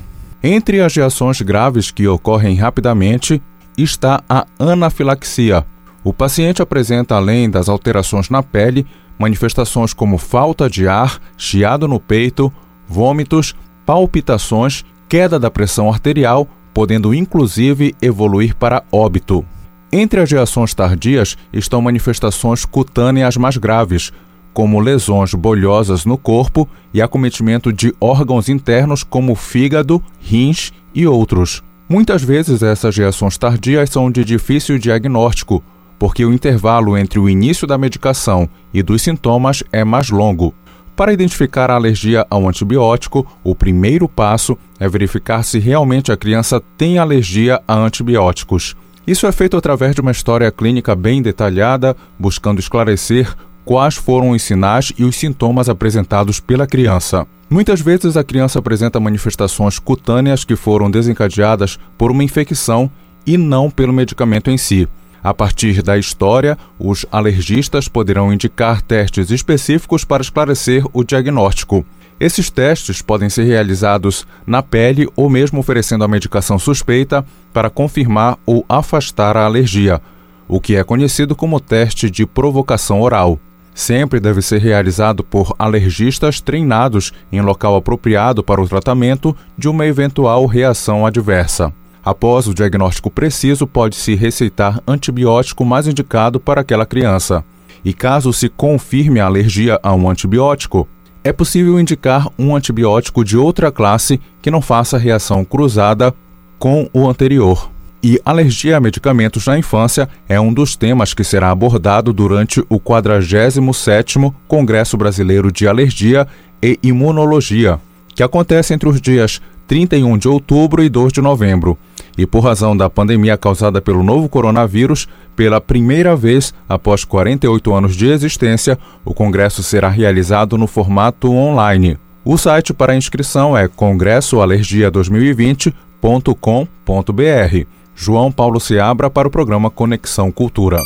Entre as reações graves que ocorrem rapidamente está a anafilaxia. O paciente apresenta, além das alterações na pele, manifestações como falta de ar, chiado no peito, vômitos, palpitações, queda da pressão arterial, podendo inclusive evoluir para óbito. Entre as reações tardias estão manifestações cutâneas mais graves, como lesões bolhosas no corpo e acometimento de órgãos internos como fígado, rins e outros. Muitas vezes essas reações tardias são de difícil diagnóstico, porque o intervalo entre o início da medicação e dos sintomas é mais longo. Para identificar a alergia ao antibiótico, o primeiro passo é verificar se realmente a criança tem alergia a antibióticos. Isso é feito através de uma história clínica bem detalhada, buscando esclarecer quais foram os sinais e os sintomas apresentados pela criança. Muitas vezes a criança apresenta manifestações cutâneas que foram desencadeadas por uma infecção e não pelo medicamento em si. A partir da história, os alergistas poderão indicar testes específicos para esclarecer o diagnóstico. Esses testes podem ser realizados na pele ou mesmo oferecendo a medicação suspeita para confirmar ou afastar a alergia, o que é conhecido como teste de provocação oral sempre deve ser realizado por alergistas treinados em local apropriado para o tratamento de uma eventual reação adversa. Após o diagnóstico preciso, pode-se receitar antibiótico mais indicado para aquela criança. E caso se confirme a alergia a um antibiótico, é possível indicar um antibiótico de outra classe que não faça reação cruzada com o anterior. E alergia a medicamentos na infância é um dos temas que será abordado durante o 47º Congresso Brasileiro de Alergia e Imunologia, que acontece entre os dias 31 de outubro e 2 de novembro. E por razão da pandemia causada pelo novo coronavírus, pela primeira vez após 48 anos de existência, o congresso será realizado no formato online. O site para inscrição é congressoalergia2020.com.br. João Paulo Seabra para o programa Conexão Cultura.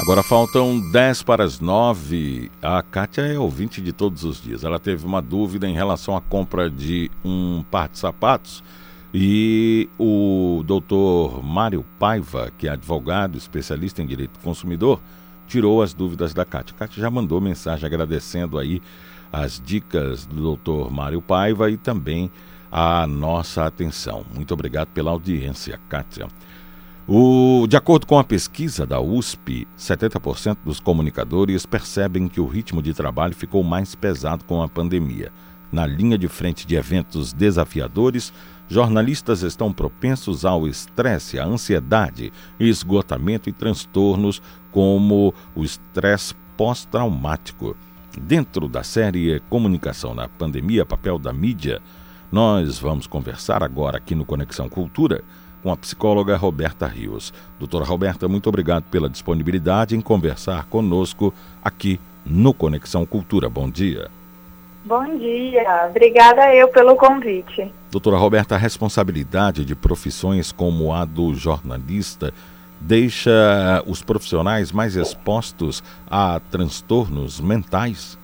Agora faltam 10 para as 9. A Kátia é ouvinte de todos os dias. Ela teve uma dúvida em relação à compra de um par de sapatos e o doutor Mário Paiva, que é advogado, especialista em direito do consumidor, tirou as dúvidas da Kátia. A Kátia já mandou mensagem agradecendo aí as dicas do doutor Mário Paiva e também a nossa atenção. Muito obrigado pela audiência, Kátia. O, de acordo com a pesquisa da USP, 70% dos comunicadores percebem que o ritmo de trabalho ficou mais pesado com a pandemia. Na linha de frente de eventos desafiadores, jornalistas estão propensos ao estresse, à ansiedade, esgotamento e transtornos como o estresse pós-traumático. Dentro da série Comunicação na Pandemia, papel da mídia, nós vamos conversar agora aqui no Conexão Cultura com a psicóloga Roberta Rios. Doutora Roberta, muito obrigado pela disponibilidade em conversar conosco aqui no Conexão Cultura. Bom dia. Bom dia, obrigada eu pelo convite. Doutora Roberta, a responsabilidade de profissões como a do jornalista deixa os profissionais mais expostos a transtornos mentais?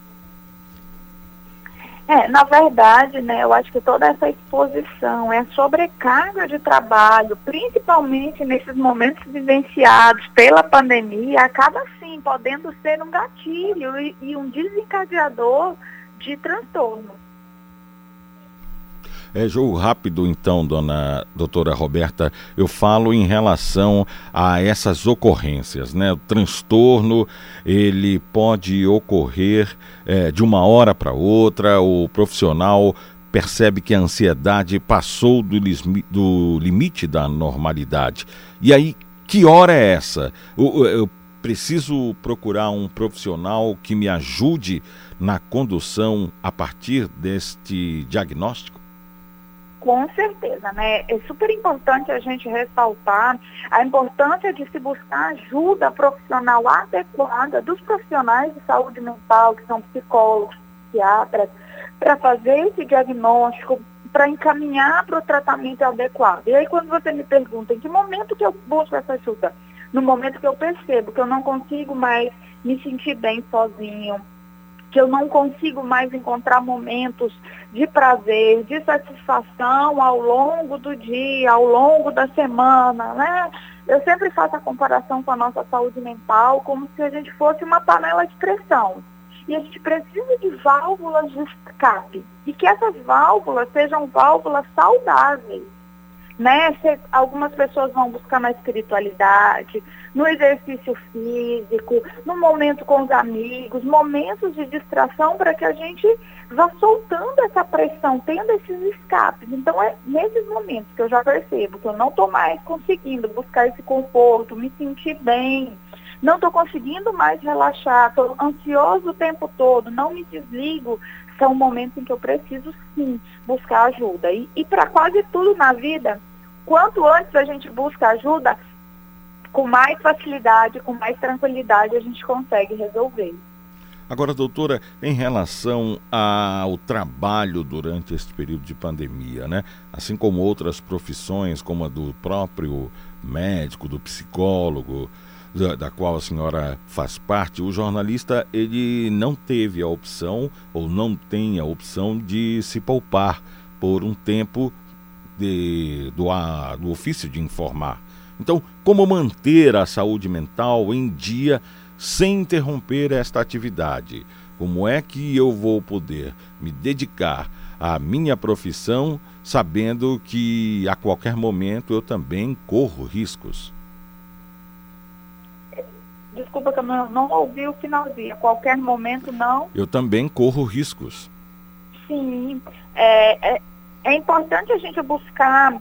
É, na verdade, né, eu acho que toda essa exposição é sobrecarga de trabalho, principalmente nesses momentos vivenciados pela pandemia, acaba sim podendo ser um gatilho e, e um desencadeador de transtorno. É, jogo rápido, então, dona doutora Roberta, eu falo em relação a essas ocorrências, né? O transtorno, ele pode ocorrer é, de uma hora para outra, o profissional percebe que a ansiedade passou do, do limite da normalidade. E aí, que hora é essa? O, preciso procurar um profissional que me ajude na condução a partir deste diagnóstico? Com certeza, né? É super importante a gente ressaltar a importância de se buscar ajuda profissional adequada dos profissionais de saúde mental, que são psicólogos, psiquiatras, para fazer esse diagnóstico, para encaminhar para o tratamento adequado. E aí quando você me pergunta em que momento que eu busco essa ajuda, no momento que eu percebo que eu não consigo mais me sentir bem sozinho, que eu não consigo mais encontrar momentos de prazer, de satisfação ao longo do dia, ao longo da semana, né? Eu sempre faço a comparação com a nossa saúde mental como se a gente fosse uma panela de pressão e a gente precisa de válvulas de escape. E que essas válvulas sejam válvulas saudáveis. Né? Algumas pessoas vão buscar na espiritualidade, no exercício físico, no momento com os amigos, momentos de distração para que a gente vá soltando essa pressão, tendo esses escapes. Então é nesses momentos que eu já percebo que eu não estou mais conseguindo buscar esse conforto, me sentir bem, não estou conseguindo mais relaxar, estou ansioso o tempo todo, não me desligo, são momentos em que eu preciso sim buscar ajuda. E, e para quase tudo na vida, quanto antes a gente busca ajuda, com mais facilidade, com mais tranquilidade a gente consegue resolver. Agora, doutora, em relação ao trabalho durante este período de pandemia, né? Assim como outras profissões, como a do próprio médico, do psicólogo, da, da, qual a senhora faz parte, o jornalista ele não teve a opção ou não tem a opção de se poupar por um tempo de, do, a, do ofício de informar. Então, como manter a saúde mental em dia sem interromper esta atividade? Como é que eu vou poder me dedicar à minha profissão sabendo que a qualquer momento eu também corro riscos? Desculpa que eu não, não ouvi o finalzinho. A qualquer momento não. Eu também corro riscos. Sim. É, é, é importante a gente buscar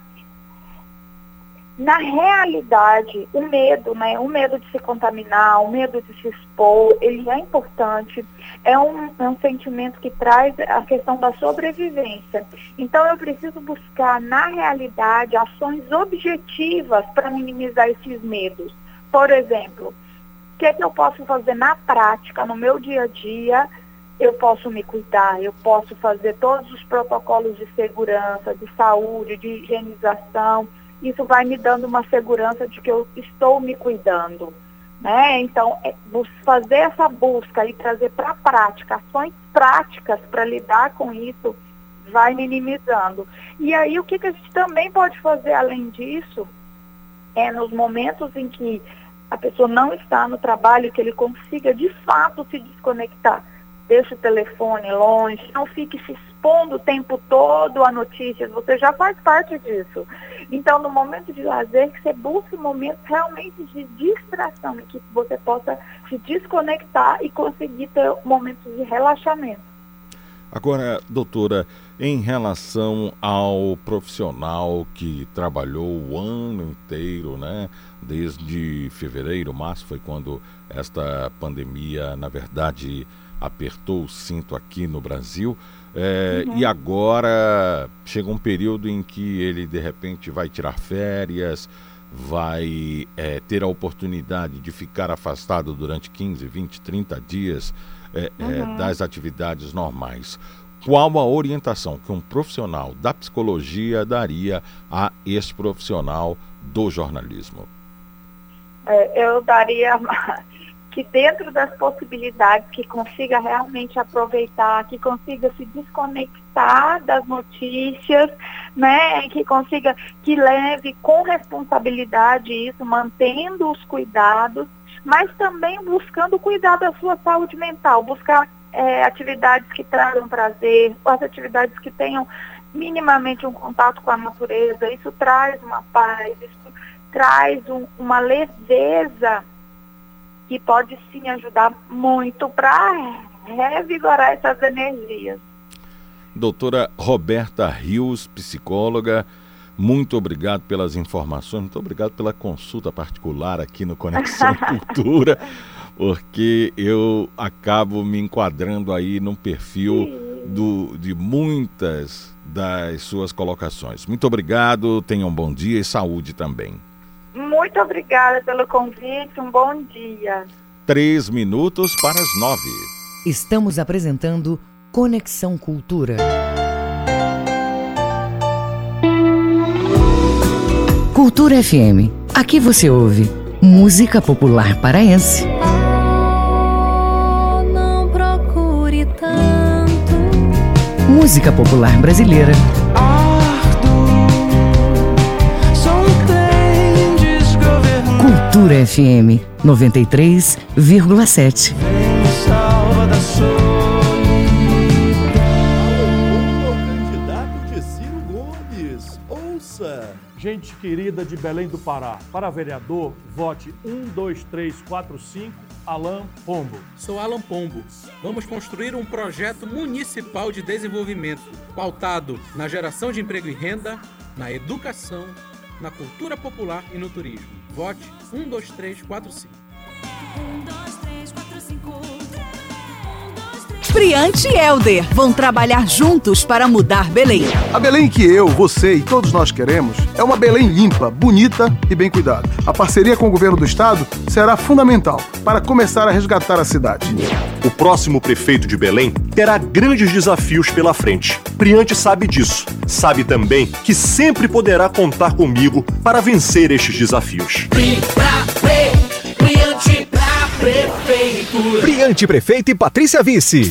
na realidade, o medo, né? O medo de se contaminar, o medo de se expor, ele é importante. É um, é um sentimento que traz a questão da sobrevivência. Então, eu preciso buscar, na realidade, ações objetivas para minimizar esses medos. Por exemplo, que, que eu posso fazer na prática, no meu dia a dia? Eu posso me cuidar, eu posso fazer todos os protocolos de segurança, de saúde, de higienização. Isso vai me dando uma segurança de que eu estou me cuidando. Né? Então, é, fazer essa busca e trazer para a prática ações práticas para lidar com isso vai minimizando. E aí, o que, que a gente também pode fazer além disso é nos momentos em que a pessoa não está no trabalho, que ele consiga de fato se desconectar. Deixe o telefone longe, não fique se expondo o tempo todo a notícias, você já faz parte disso. Então, no momento de lazer, que você busque momentos realmente de distração, em que você possa se desconectar e conseguir ter momentos de relaxamento. Agora, doutora, em relação ao profissional que trabalhou o ano inteiro, né? Desde fevereiro, março foi quando esta pandemia, na verdade, apertou o cinto aqui no Brasil. É, uhum. E agora chega um período em que ele de repente vai tirar férias, vai é, ter a oportunidade de ficar afastado durante 15, 20, 30 dias é, é, uhum. das atividades normais. Qual a orientação que um profissional da psicologia daria a esse profissional do jornalismo? É, eu daria (laughs) que dentro das possibilidades que consiga realmente aproveitar, que consiga se desconectar das notícias, né, que consiga que leve com responsabilidade isso, mantendo os cuidados mas também buscando cuidar da sua saúde mental, buscar é, atividades que tragam prazer, as atividades que tenham minimamente um contato com a natureza, isso traz uma paz, isso traz um, uma leveza que pode sim ajudar muito para revigorar essas energias. Doutora Roberta Rios, psicóloga, Muito obrigado pelas informações, muito obrigado pela consulta particular aqui no Conexão (laughs) Cultura, porque eu acabo me enquadrando aí num perfil do, de muitas das suas colocações. Muito obrigado, tenham um bom dia e saúde também. Muito obrigada pelo convite, um bom dia. Três minutos para as nove. Estamos apresentando Conexão Cultura. Cultura FM. Aqui você ouve música popular paraense. Tanto. Música popular brasileira. Cultura FM 93,7. Salva da candidato de Ciro Gomes. Ouça. Gente querida de Belém do Pará, para vereador, vote 1, 2, 3, 4, 5, Alain Pombo. Sou Alan Pombo. Vamos construir um projeto municipal de desenvolvimento pautado na geração de emprego e renda, na educação, na cultura popular e no turismo. Vote 1, 2, 3, 4, 5. Priante e Helder vão trabalhar juntos para mudar Belém. A Belém que eu, você e todos nós queremos é uma Belém limpa, bonita e bem cuidada. A parceria com o governo do estado será fundamental para começar a resgatar a cidade. O próximo prefeito de Belém terá grandes desafios pela frente. Priante sabe disso. Sabe também que sempre poderá contar comigo para vencer estes desafios. Priante pra prefeitura. Priante Prefeito e Patrícia Vice.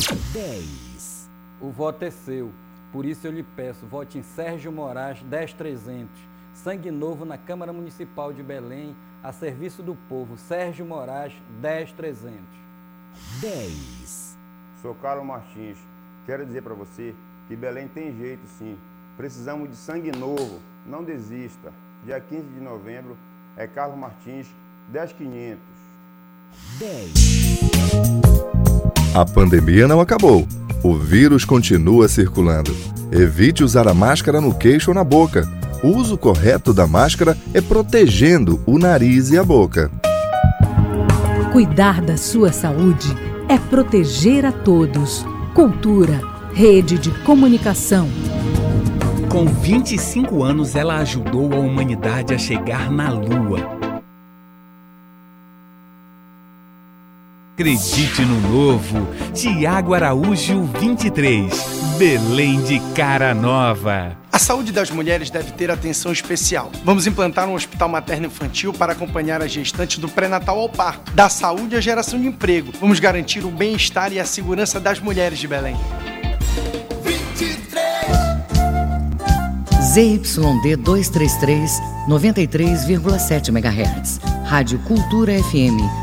O voto é seu. Por isso eu lhe peço, vote em Sérgio Moraes 10300. Sangue novo na Câmara Municipal de Belém, a serviço do povo. Sérgio Moraes 10300. 10. Sou Carlos Martins. Quero dizer para você que Belém tem jeito sim. Precisamos de sangue novo. Não desista. Dia 15 de novembro é Carlos Martins 10500. 10. A pandemia não acabou. O vírus continua circulando. Evite usar a máscara no queixo ou na boca. O uso correto da máscara é protegendo o nariz e a boca. Cuidar da sua saúde é proteger a todos. Cultura, rede de comunicação. Com 25 anos, ela ajudou a humanidade a chegar na Lua. Acredite no novo. Tiago Araújo 23. Belém de Cara Nova. A saúde das mulheres deve ter atenção especial. Vamos implantar um hospital materno-infantil para acompanhar as gestantes do pré-natal ao parto, da saúde à geração de emprego. Vamos garantir o bem-estar e a segurança das mulheres de Belém. ZYD 233, 93,7 MHz. Rádio Cultura FM,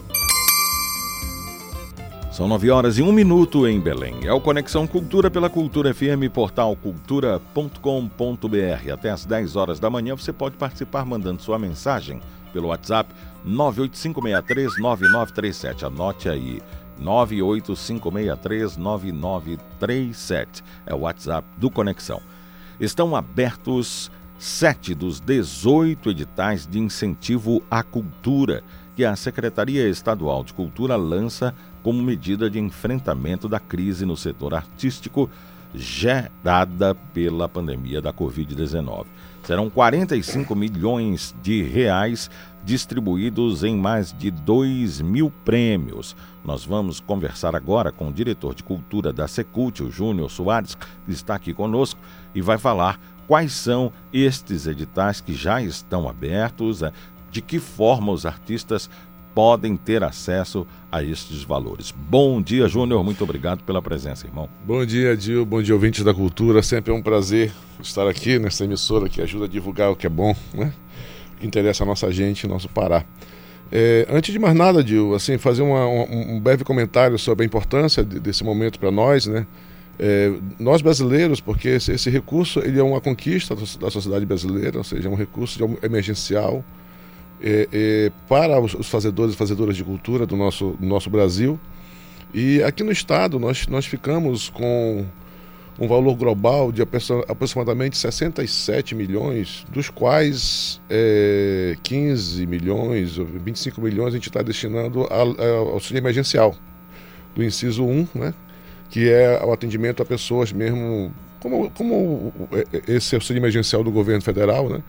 São nove horas e um minuto em Belém. É o Conexão Cultura pela Cultura FM, portal cultura.com.br. Até às 10 horas da manhã você pode participar mandando sua mensagem pelo WhatsApp 985639937. Anote aí. 985639937. É o WhatsApp do Conexão. Estão abertos sete dos 18 editais de incentivo à cultura que a Secretaria Estadual de Cultura lança como medida de enfrentamento da crise no setor artístico gerada pela pandemia da Covid-19. Serão 45 milhões de reais distribuídos em mais de 2 mil prêmios. Nós vamos conversar agora com o diretor de cultura da Secult, o Júnior Soares, que está aqui conosco e vai falar quais são estes editais que já estão abertos, eh, de que forma os artistas podem ter acesso a estes valores. Bom dia, Júnior. Muito obrigado pela presença, irmão. Bom dia, Dil. Bom dia, ouvintes da cultura. Sempre é um prazer estar aqui nessa emissora que ajuda a divulgar o que é bom, né? O que interessa a nossa gente, nosso Pará. É, antes de mais nada, Dil, assim, fazer uma, um, um breve comentário sobre a importância de, desse momento para nós, né? É, nós brasileiros, porque esse, esse, recurso ele é uma conquista da sociedade brasileira, ou seja, é um recurso emergencial é, é, para os, os, fazedores e fazedoras de cultura do nosso, do nosso Brasil. E aqui no estado nós, nós ficamos com um valor global de aproximadamente 67 milhões, dos quais é, 15 milhões, 25 milhões a gente está destinando ao auxílio emergencial, do inciso 1, né, que é o atendimento a pessoas mesmo, como, como esse auxílio emergencial do governo federal, né,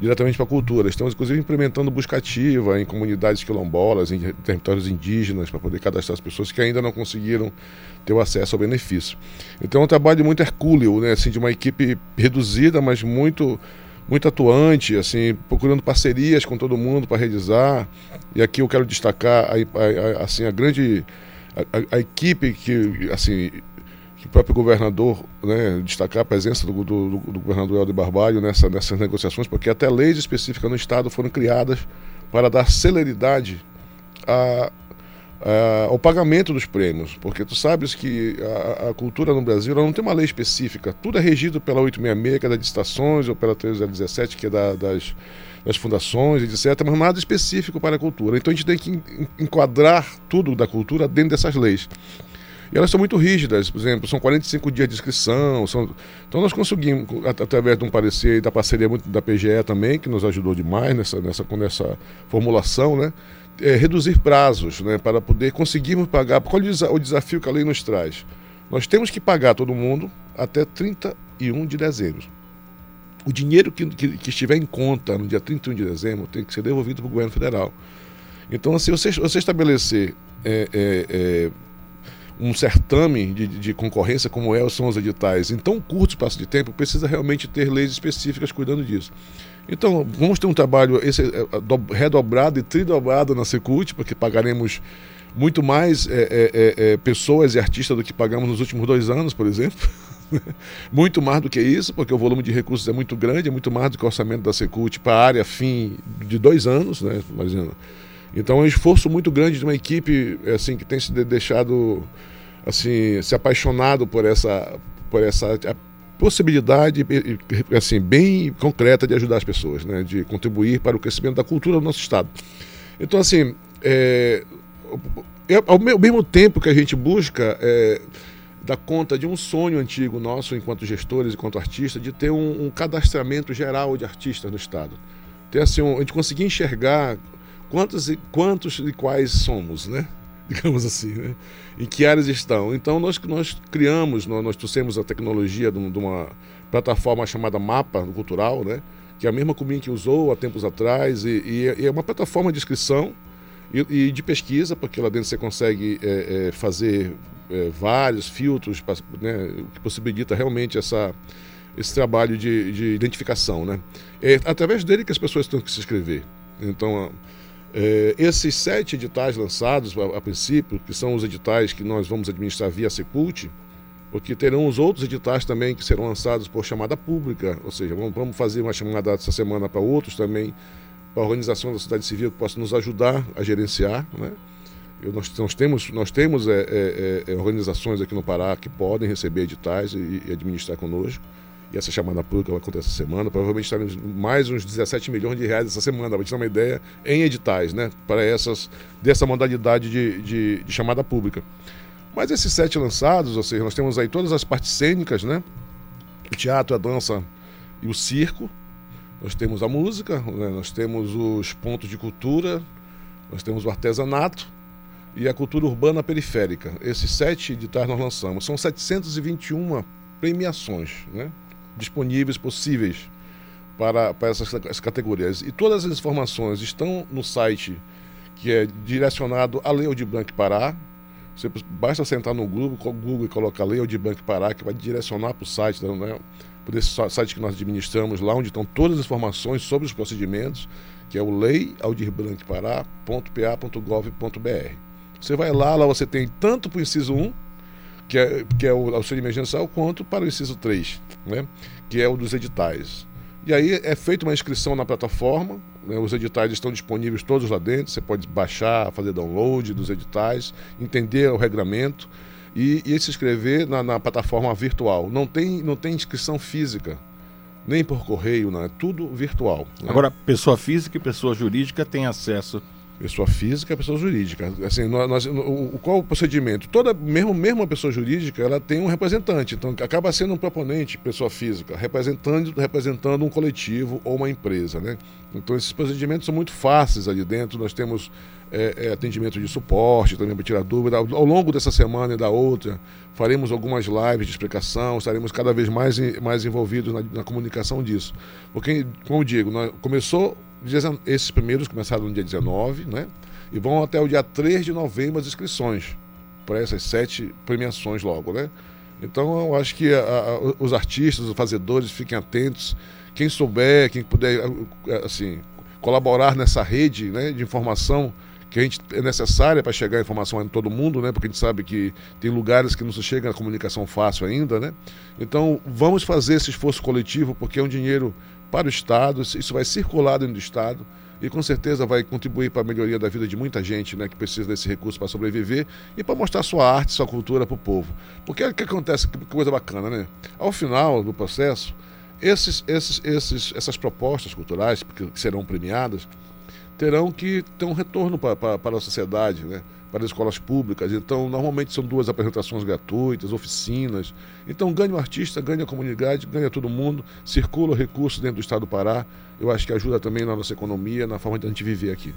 diretamente para a cultura. Estamos, inclusive, implementando busca ativa em comunidades quilombolas, em territórios indígenas, para poder cadastrar as pessoas que ainda não conseguiram ter o acesso ao benefício. Então é um trabalho muito hercúleo, né, assim, de uma equipe reduzida, mas muito muito atuante, assim, procurando parcerias com todo mundo para realizar. E aqui eu quero destacar a, a, a assim, a grande a, a, equipe que assim que o próprio governador, né, destacar a presença do, do, do governador Helder Barbalho nessa, nessas negociações, porque até leis específicas no Estado foram criadas para dar celeridade a, a, ao pagamento dos prêmios, porque tu sabes que a, a cultura no Brasil não tem uma lei específica, tudo é regido pela 866, que é da licitações, ou pela 3017, que é da, das, das fundações, etc., mas nada específico para a cultura. Então a gente tem que enquadrar tudo da cultura dentro dessas leis. E elas são muito rígidas, por exemplo, são 45 dias de inscrição. São... Então nós conseguimos, através de um parecer e da parceria muito da PGE também, que nos ajudou demais nessa, nessa, nessa formulação, né? É, reduzir prazos né, para poder conseguirmos pagar. Qual o desafio que a lei nos traz? Nós temos que pagar todo mundo até 31 de dezembro. O dinheiro que, que, que estiver em conta no dia 31 de dezembro tem que ser devolvido para o governo federal. Então, assim, você, você estabelecer é, é, é um certame de, de, concorrência como é, são os editais, em tão curto espaço de tempo, precisa realmente ter leis específicas cuidando disso. Então, vamos ter um trabalho esse, é, é, redobrado e tridobrado na Secult, porque pagaremos muito mais é, é, é, é, pessoas e artistas do que pagamos nos últimos dois anos, por exemplo. (laughs) muito mais do que isso, porque o volume de recursos é muito grande, é muito mais do que o orçamento da Secult para a área fim de dois anos, né? Imagina. Então é um esforço muito grande de uma equipe assim que tem se deixado assim se apaixonado por essa por essa possibilidade assim bem concreta de ajudar as pessoas, né, de contribuir para o crescimento da cultura do nosso estado. Então assim, é, ao mesmo tempo que a gente busca é, dar conta de um sonho antigo nosso, enquanto gestores, enquanto artistas, de ter um, um cadastramento geral de artistas no estado, ter assim um, a gente conseguir enxergar quantos e quantos e quais somos, né? (laughs) Digamos assim, né? Em que áreas estão? Então nós nós criamos, nós, nós trouxemos a tecnologia de, uma plataforma chamada Mapa Cultural, né? Que é a mesma Cumim que usou há tempos atrás e, e, é uma plataforma de inscrição e, e, de pesquisa, porque lá dentro você consegue é, é, fazer é, vários filtros, né, que possibilita realmente essa, esse trabalho de, de identificação. Né? É através dele que as pessoas têm que se inscrever. Então, é, esses sete editais lançados a, a, princípio, que são os editais que nós vamos administrar via Secult, porque terão os outros editais também que serão lançados por chamada pública, ou seja, vamos, vamos fazer uma chamada essa semana para outros também, para a organização da sociedade civil que possa nos ajudar a gerenciar. Né? Eu, nós, nós, temos, nós temos é, é, é, organizações aqui no Pará que podem receber editais e, e administrar conosco e essa chamada pública vai acontecer essa semana. Provavelmente estaremos mais uns 17 milhões de reais essa semana, para te dar uma ideia, em editais, né? Para essas, dessa modalidade de, de, de, chamada pública. Mas esses sete lançados, ou seja, nós temos aí todas as partes cênicas, né? O teatro, a dança e o circo. Nós temos a música, né? nós temos os pontos de cultura, nós temos o artesanato e a cultura urbana periférica. Esses sete editais nós lançamos. São 721 premiações, né? Disponíveis possíveis para, para essas categorias. E todas as informações estão no site que é direcionado a Leo de Blanc Pará. Você basta sentar no Google, Google e colocar Leo de Blanc Pará, que vai direcionar para o site, né, por esse site que nós administramos, lá onde estão todas as informações sobre os procedimentos, que é o leialdirblancpará.pa.gov.br. Você vai lá, lá você tem tanto para o inciso 1, que é, que é o auxílio emergencial, quanto para o inciso 3, né? que é o dos editais. E aí é feita uma inscrição na plataforma, né? os editais estão disponíveis todos lá dentro, você pode baixar, fazer download dos editais, entender o regramento e, e se inscrever na, na, plataforma virtual. Não tem, não tem inscrição física, nem por correio, não, é tudo virtual. Né? Agora, pessoa física e pessoa jurídica têm acesso pessoa física, pessoa jurídica. Assim, nós, o, qual o procedimento? Toda, mesmo, mesmo a pessoa jurídica, ela tem um representante, então acaba sendo um proponente, pessoa física, representando, representando um coletivo ou uma empresa, né? Então esses procedimentos são muito fáceis ali dentro. Nós temos é, é, atendimento de suporte também para tirar dúvida. Ao, ao, longo dessa semana e da outra, faremos algumas lives de explicação, estaremos cada vez mais, mais envolvidos na, na comunicação disso. Porque, como eu digo, nós, começou esses primeiros começaram no dia 19, né? E vão até o dia 3 de novembro as inscrições para essas sete premiações logo, né? Então eu acho que a, a, os artistas, os fazedores fiquem atentos. Quem souber, quem puder assim, colaborar nessa rede né, de informação que a gente é necessária para chegar a informação em todo mundo, né? Porque a gente sabe que tem lugares que não se chega a comunicação fácil ainda, né? Então vamos fazer esse esforço coletivo porque é um dinheiro para o Estado, isso vai circular dentro do Estado e com certeza vai contribuir para a melhoria da vida de muita gente né, que precisa desse recurso para sobreviver e para mostrar sua arte, sua cultura para o povo. Porque o que acontece, que coisa bacana, né? Ao final do processo, esses, esses, esses, essas propostas culturais que serão premiadas terão que ter um retorno para, para, para a sociedade, né? Para as escolas públicas. Então, normalmente são duas apresentações gratuitas, oficinas. Então, ganha o artista, ganha a comunidade, ganha todo mundo, circula o recurso dentro do estado do Pará. Eu acho que ajuda também na nossa economia, na forma de a gente viver aqui.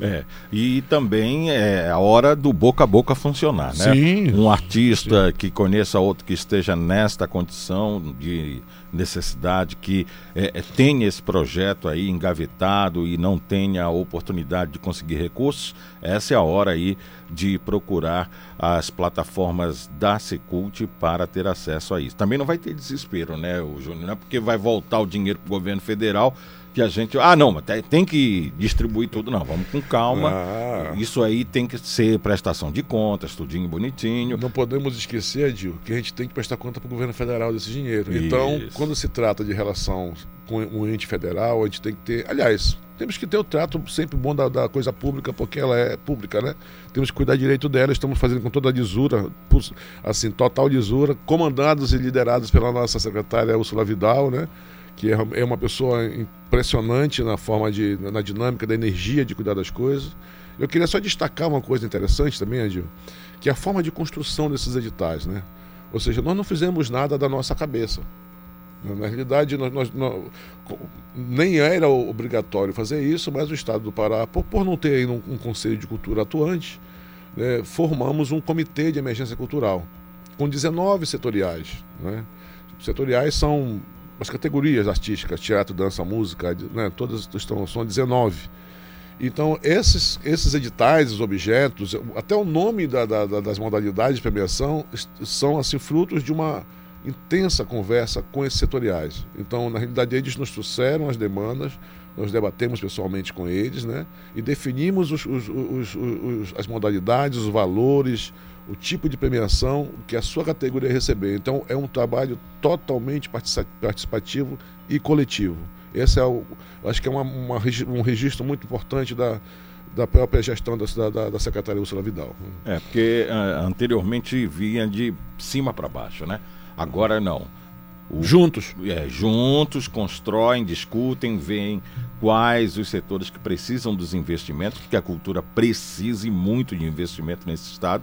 É, e também é a hora do boca a boca funcionar, né? Sim. Um artista sim. que conheça outro que esteja nesta condição de necessidade, que é, é, tenha esse projeto aí engavetado e não tenha a oportunidade de conseguir recursos, essa é a hora aí de procurar as plataformas da Secult para ter acesso a isso. Também não vai ter desespero, né, o Júnior? Não é porque vai voltar o dinheiro para o governo federal que a gente. Ah, não, mas tem que distribuir tudo, não. Vamos com calma. Ah. Isso aí tem que ser prestação de contas, tudinho bonitinho. Não podemos esquecer, Adil, que a gente tem que prestar conta para o governo federal desse dinheiro. Então, Isso. Então, quando se trata de relação com o ente federal, a gente tem que ter. Aliás, temos que ter o trato sempre bom da, da, coisa pública, porque ela é pública, né? Temos que cuidar direito dela, estamos fazendo com toda a lisura, assim, total lisura, comandados e liderados pela nossa secretária Ursula Vidal, né? Que é, é uma pessoa impressionante na forma de na dinâmica da energia de cuidar das coisas. Eu queria só destacar uma coisa interessante também, Adil, que é a forma de construção desses editais, né? Ou seja, nós não fizemos nada da nossa cabeça. Na realidade, nós, nós, nós, nem era obrigatório fazer isso, mas o Estado do Pará, por, por não ter um, um, Conselho de Cultura atuante, né, formamos um Comitê de Emergência Cultural, com 19 setoriais. Né? Setoriais são as categorias artísticas, teatro, dança, música, né, todas estão, são 19. Então, esses, esses editais, os objetos, até o nome da, da, das modalidades de premiação são assim frutos de uma intensa conversa com esses setoriais. Então, na realidade, eles nos trouxeram as demandas, nós debatemos pessoalmente com eles, né? E definimos os, os, os, as modalidades, os valores, o tipo de premiação que a sua categoria receber. Então, é um trabalho totalmente participativo e coletivo. Esse é o, acho que é uma, uma, um registro muito importante da, da própria gestão da, da, da secretária Úrsula Vidal. É, porque uh, anteriormente vinha de cima para baixo, né? Agora não. O, juntos. É, juntos, constroem, discutem, veem quais os setores que precisam dos investimentos, porque a cultura precisa e muito de investimento nesse estado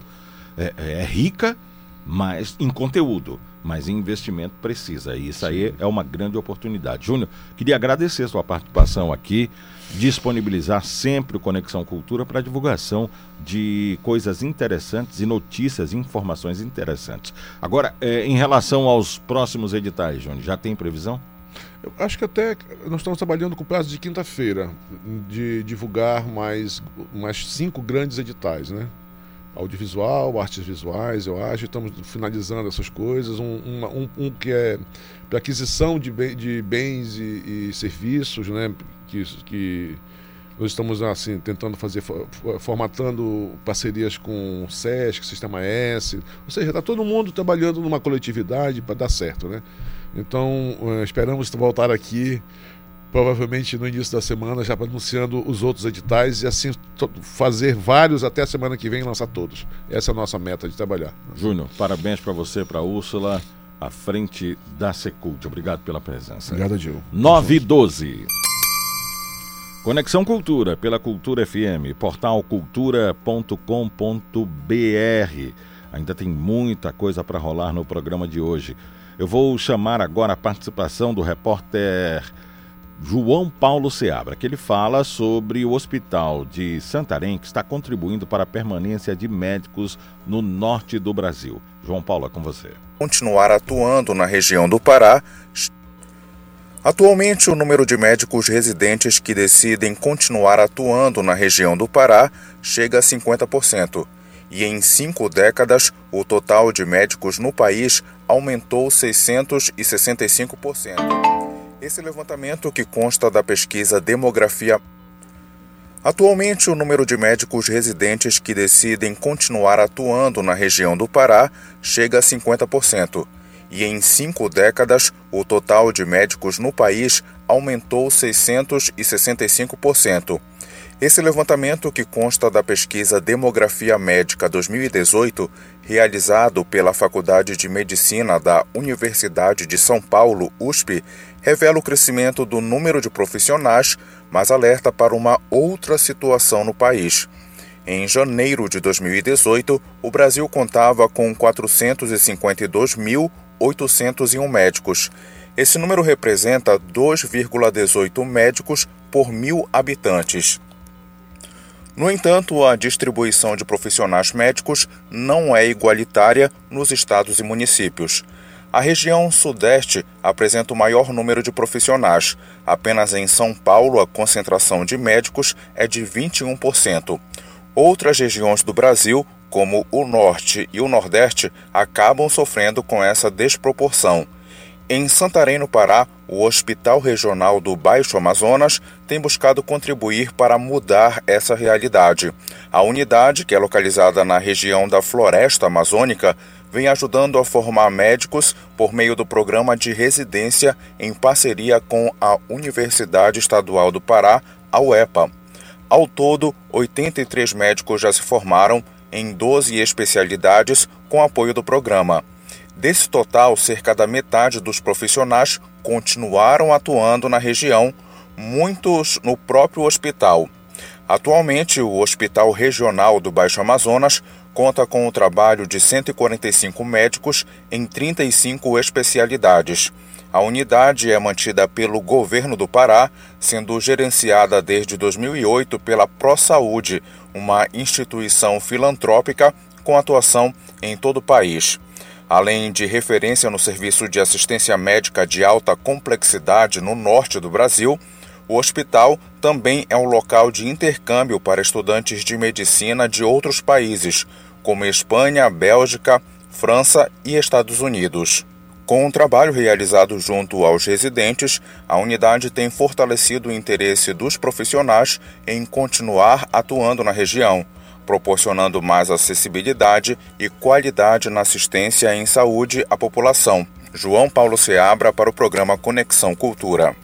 é, é rica, mas em conteúdo, mas em investimento precisa. E isso aí é uma grande oportunidade. Júnior, queria agradecer a sua participação aqui, disponibilizar sempre o Conexão Cultura para divulgação de coisas interessantes e notícias, informações interessantes. Agora, é, em relação aos próximos editais, Júnior, já tem previsão? Eu acho que até nós estamos trabalhando com prazo de quinta-feira de divulgar mais, mais cinco grandes editais, né? Audiovisual, artes visuais, eu acho. Estamos finalizando essas coisas. Um, um, um que é para aquisição de, bem, de bens e, e, serviços, né? Que, que nós estamos assim tentando fazer, formatando parcerias com o SESC, Sistema S. Ou seja, está todo mundo trabalhando numa coletividade para dar certo, né? Então, uh, esperamos voltar aqui provavelmente no início da semana, já anunciando os outros editais e assim fazer vários até a semana que vem e lançar todos. Essa é a nossa meta de trabalhar. Júnior, parabéns para você, para a Úrsula, à frente da Secult. Obrigado pela presença. Obrigado, Gil. 9 e 12. Conexão Cultura, pela Cultura FM, portal cultura.com.br. Ainda tem muita coisa para rolar no programa de hoje. Eu vou chamar agora a participação do repórter João Paulo Seabra, que ele fala sobre o Hospital de Santarém, que está contribuindo para a permanência de médicos no norte do Brasil. João Paulo, é com você. Continuar atuando na região do Pará. Atualmente, o número de médicos residentes que decidem continuar atuando na região do Pará chega a 50%. E em cinco décadas, o total de médicos no país aumentou 665%. Esse levantamento, que consta da pesquisa Demografia. Atualmente, o número de médicos residentes que decidem continuar atuando na região do Pará chega a 50%, e em cinco décadas, o total de médicos no país aumentou 665%. Esse levantamento, que consta da pesquisa Demografia Médica 2018, realizado pela Faculdade de Medicina da Universidade de São Paulo, USP, revela o crescimento do número de profissionais, mas alerta para uma outra situação no país. Em janeiro de 2018, o Brasil contava com 452.801 médicos. Esse número representa 2,18 médicos por mil habitantes. No entanto, a distribuição de profissionais médicos não é igualitária nos estados e municípios. A região Sudeste apresenta o maior número de profissionais. Apenas em São Paulo, a concentração de médicos é de 21%. Outras regiões do Brasil, como o Norte e o Nordeste, acabam sofrendo com essa desproporção. Em Santarém, no Pará, o Hospital Regional do Baixo Amazonas tem buscado contribuir para mudar essa realidade. A unidade, que é localizada na região da Floresta Amazônica, vem ajudando a formar médicos por meio do programa de residência em parceria com a Universidade Estadual do Pará, a UEPA. Ao todo, 83 médicos já se formaram em 12 especialidades com apoio do programa. Desse total, cerca da metade dos profissionais continuaram atuando na região, muitos no próprio hospital. Atualmente, o Hospital Regional do Baixo Amazonas conta com o trabalho de 145 médicos em 35 especialidades. A unidade é mantida pelo governo do Pará, sendo gerenciada desde 2008 pela ProSaúde, uma instituição filantrópica com atuação em todo o país. Além de referência no serviço de assistência médica de alta complexidade no norte do Brasil, o hospital também é um local de intercâmbio para estudantes de medicina de outros países, como Espanha, Bélgica, França e Estados Unidos. Com o trabalho realizado junto aos residentes, a unidade tem fortalecido o interesse dos profissionais em continuar atuando na região proporcionando mais acessibilidade e qualidade na assistência em saúde à população. João Paulo Seabra para o programa Conexão Cultura.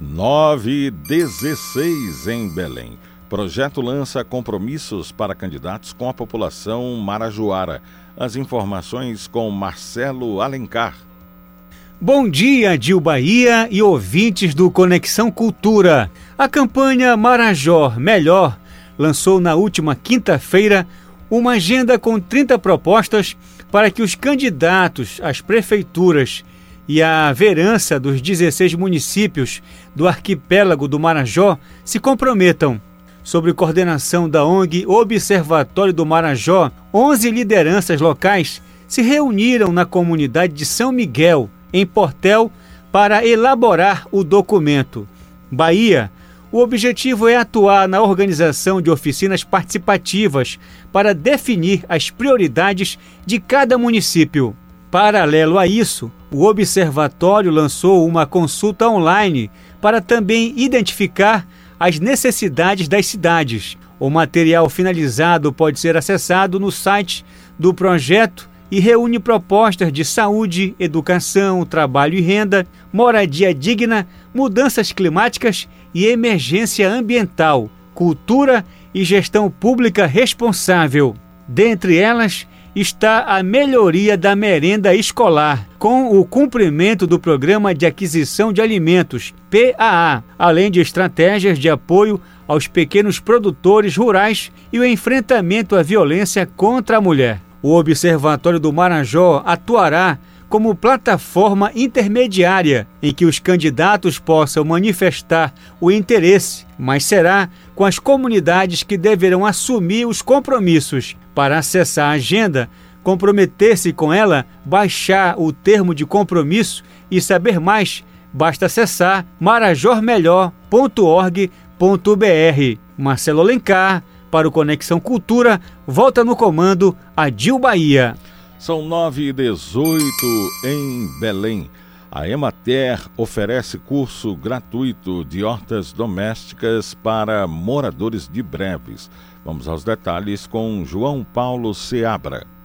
9 16 em Belém. Projeto lança compromissos para candidatos com a população marajoara. As informações com Marcelo Alencar. Bom dia, Dil Bahia e ouvintes do Conexão Cultura. A campanha Marajó Melhor lançou na última quinta-feira uma agenda com 30 propostas para que os candidatos às prefeituras e à verança dos 16 municípios do arquipélago do Marajó se comprometam. Sob coordenação da ONG Observatório do Marajó, 11 lideranças locais se reuniram na comunidade de São Miguel, em Portel, para elaborar o documento. Bahia o objetivo é atuar na organização de oficinas participativas para definir as prioridades de cada município. Paralelo a isso, o Observatório lançou uma consulta online para também identificar as necessidades das cidades. O material finalizado pode ser acessado no site do projeto e reúne propostas de saúde, educação, trabalho e renda, moradia digna, mudanças climáticas e emergência ambiental, cultura e gestão pública responsável. Dentre elas, está a melhoria da merenda escolar, com o cumprimento do Programa de Aquisição de Alimentos, PAA, além de estratégias de apoio aos pequenos produtores rurais e o enfrentamento à violência contra a mulher. O Observatório do Marajó atuará como plataforma intermediária em que os candidatos possam manifestar o interesse, mas será com as comunidades que deverão assumir os compromissos. Para acessar a agenda, comprometer-se com ela, baixar o termo de compromisso e saber mais, basta acessar marajormelhor.org.br. Marcelo Alencar, para o Conexão Cultura, volta no comando a Dil Bahia. São 9 e 18 em Belém. A Emater oferece curso gratuito de hortas domésticas para moradores de breves. Vamos aos detalhes com João Paulo Seabra.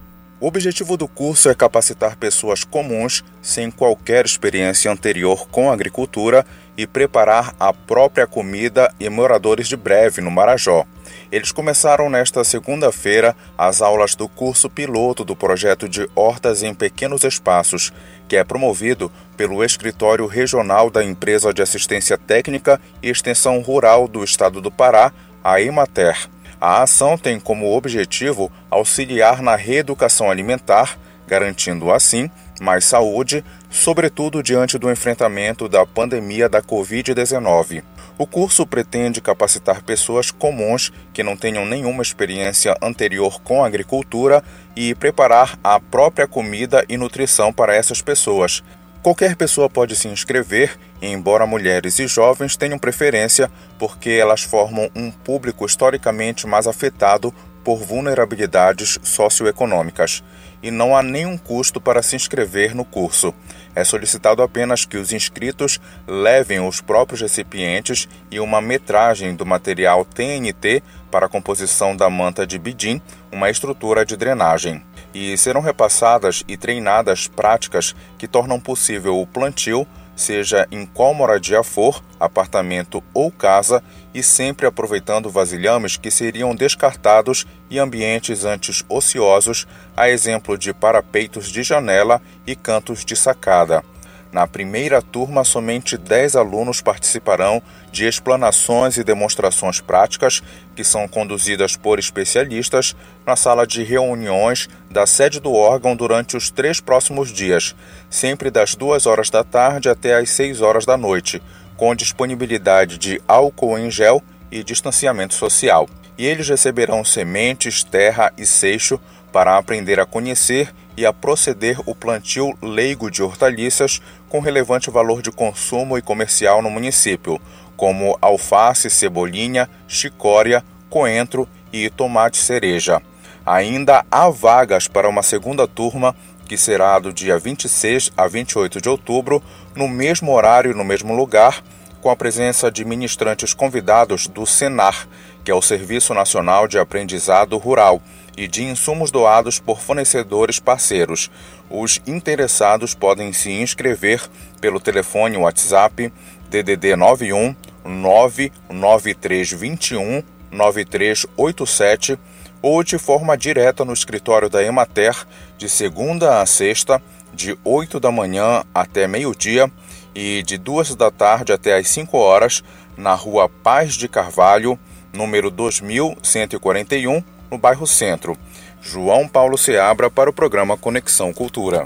O objetivo do curso é capacitar pessoas comuns, sem qualquer experiência anterior com agricultura, e preparar a própria comida e moradores de breve no Marajó. Eles começaram nesta segunda-feira as aulas do curso piloto do projeto de Hortas em Pequenos Espaços, que é promovido pelo Escritório Regional da Empresa de Assistência Técnica e Extensão Rural do Estado do Pará, a Emater. A ação tem como objetivo auxiliar na reeducação alimentar, garantindo assim mais saúde, sobretudo diante do enfrentamento da pandemia da Covid-19. O curso pretende capacitar pessoas comuns que não tenham nenhuma experiência anterior com agricultura e preparar a própria comida e nutrição para essas pessoas. Qualquer pessoa pode se inscrever, embora mulheres e jovens tenham preferência porque elas formam um público historicamente mais afetado por vulnerabilidades socioeconômicas e não há nenhum custo para se inscrever no curso. É solicitado apenas que os inscritos levem os próprios recipientes e uma metragem do material TNT para a composição da manta de bidim, uma estrutura de drenagem. E serão repassadas e treinadas práticas que tornam possível o plantio seja em qual moradia for, apartamento ou casa, e sempre aproveitando vasilhames que seriam descartados e ambientes antes ociosos, a exemplo de parapeitos de janela e cantos de sacada. Na primeira turma, somente 10 alunos participarão de explanações e demonstrações práticas que são conduzidas por especialistas na sala de reuniões da sede do órgão durante os três próximos dias, sempre das 2 horas da tarde até as 6 horas da noite, com disponibilidade de álcool em gel e distanciamento social. E eles receberão sementes, terra e seixo para aprender a conhecer e a proceder o plantio leigo de hortaliças com relevante valor de consumo e comercial no município, como alface, cebolinha, chicória, coentro e tomate cereja. Ainda há vagas para uma segunda turma que será do dia 26 a 28 de outubro, no mesmo horário e no mesmo lugar, com a presença de ministrantes convidados do Senar, que é o Serviço Nacional de Aprendizado Rural e de insumos doados por fornecedores parceiros. Os interessados podem se inscrever pelo telefone WhatsApp DDD 91 99321 9387 ou de forma direta no escritório da Emater de segunda a sexta, de 8 da manhã até meio-dia e de 2 da tarde até às 5 horas, na rua Paz de Carvalho, número 2141, no bairro Centro. João Paulo Seabra para o programa Conexão Cultura.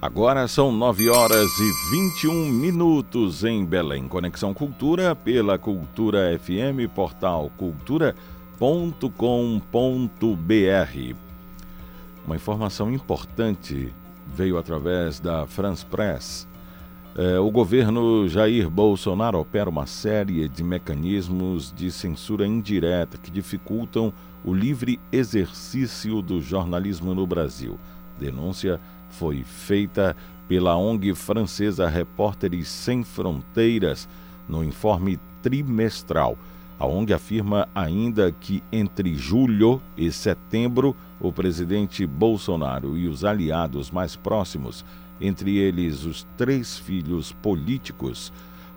Agora são 9 horas e 21 minutos em Belém. Conexão Cultura pela Cultura FM, portal cultura.com.br. Uma informação importante veio através da France Press é, o governo Jair Bolsonaro opera uma série de mecanismos de censura indireta que dificultam livre exercício do jornalismo no Brasil. Denúncia foi feita pela ONG francesa Repórteres Sem Fronteiras no informe trimestral. A ONG afirma ainda que entre julho e setembro, o presidente Bolsonaro e os aliados mais próximos, entre eles os três filhos políticos,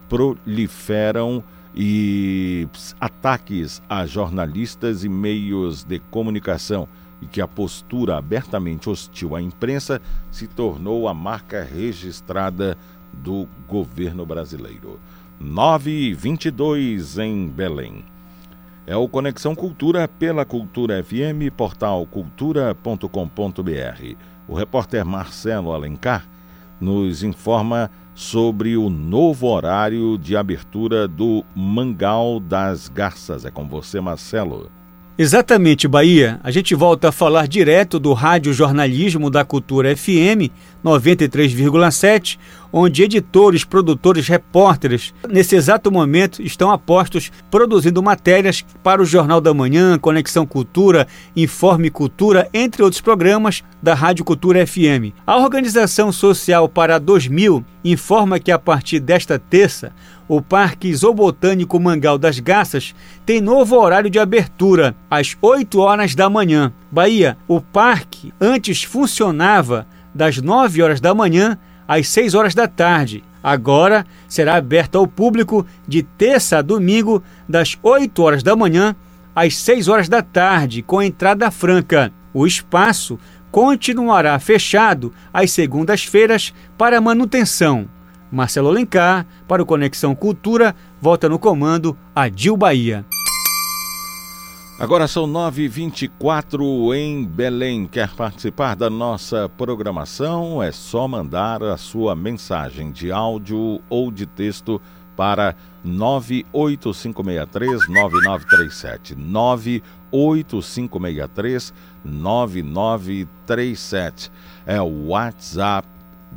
proliferam e ataques a jornalistas e meios de comunicação e que a postura abertamente hostil à imprensa se tornou a marca registrada do governo brasileiro. 922 em Belém. É o Conexão Cultura pela Cultura FM, portal cultura.com.br. O repórter Marcelo Alencar nos informa sobre o novo horário de abertura do Mangal das Garças. É com você, Marcelo. Exatamente, Bahia. A gente volta a falar direto do Rádio Jornalismo da Cultura FM 93,7, onde editores, produtores, repórteres, nesse exato momento, estão apostos produzindo matérias para o Jornal da Manhã, Conexão Cultura, Informe Cultura, entre outros programas da Rádio Cultura FM. A Organização Social para 2000 informa que a partir desta terça, o Parque Zoobotânico Mangal das Garças tem novo horário de abertura, às 8 horas da manhã. Bahia, o parque antes funcionava das 9 horas da manhã às 6 horas da tarde. Agora será aberto ao público de terça a domingo, das 8 horas da manhã às 6 horas da tarde, com entrada franca. O espaço continuará fechado às segundas-feiras para manutenção. Marcelo Alencar, para o Conexão Cultura, volta no comando a Dil Bahia. Agora são 9h24 em Belém. Quer participar da nossa programação? É só mandar a sua mensagem de áudio ou de texto para 98563-9937. 98563-9937. É o WhatsApp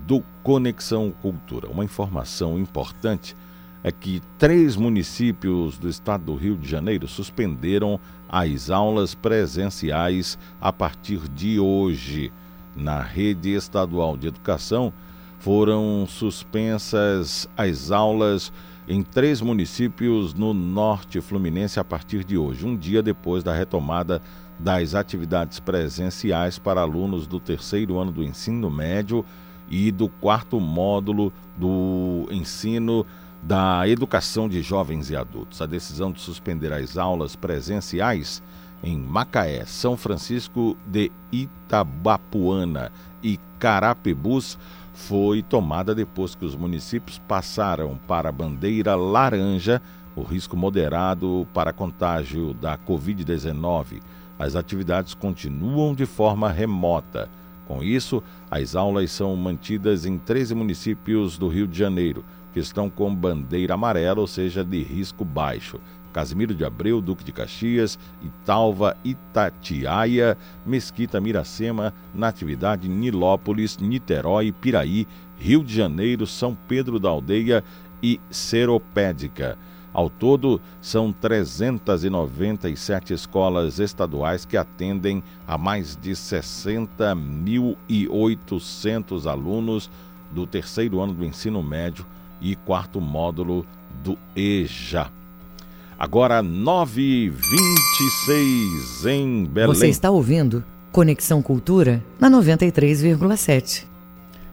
do Conexão Cultura. Uma informação importante é que três municípios do estado do Rio de Janeiro suspenderam as aulas presenciais a partir de hoje. Na rede estadual de educação foram suspensas as aulas em três municípios no norte fluminense a partir de hoje, um dia depois da retomada das atividades presenciais para alunos do terceiro ano do ensino médio e do quarto módulo do ensino da educação de jovens e adultos. A decisão de suspender as aulas presenciais em Macaé, São Francisco de Itabapuana e Carapebus foi tomada depois que os municípios passaram para a bandeira laranja, o risco moderado para contágio da Covid-19. As atividades continuam de forma remota. Com isso, as aulas são mantidas em 13 municípios do Rio de Janeiro, que estão com bandeira amarela, ou seja, de risco baixo. Casimiro de Abreu, Duque de Caxias, Italva, Itatiaia, Mesquita, Miracema, Natividade, Nilópolis, Niterói, Piraí, Rio de Janeiro, São Pedro da Aldeia e Seropédica. Ao todo, são 397 escolas estaduais que atendem a mais de 60.800 alunos do terceiro ano do ensino médio e quarto módulo do EJA. Agora 9h26 em Belém. Você está ouvindo Conexão Cultura na 93,7.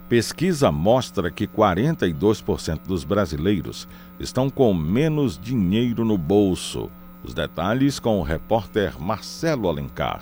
Pesquisa mostra que 42% dos brasileiros estão com menos dinheiro no bolso. Os detalhes com o repórter Marcelo Alencar.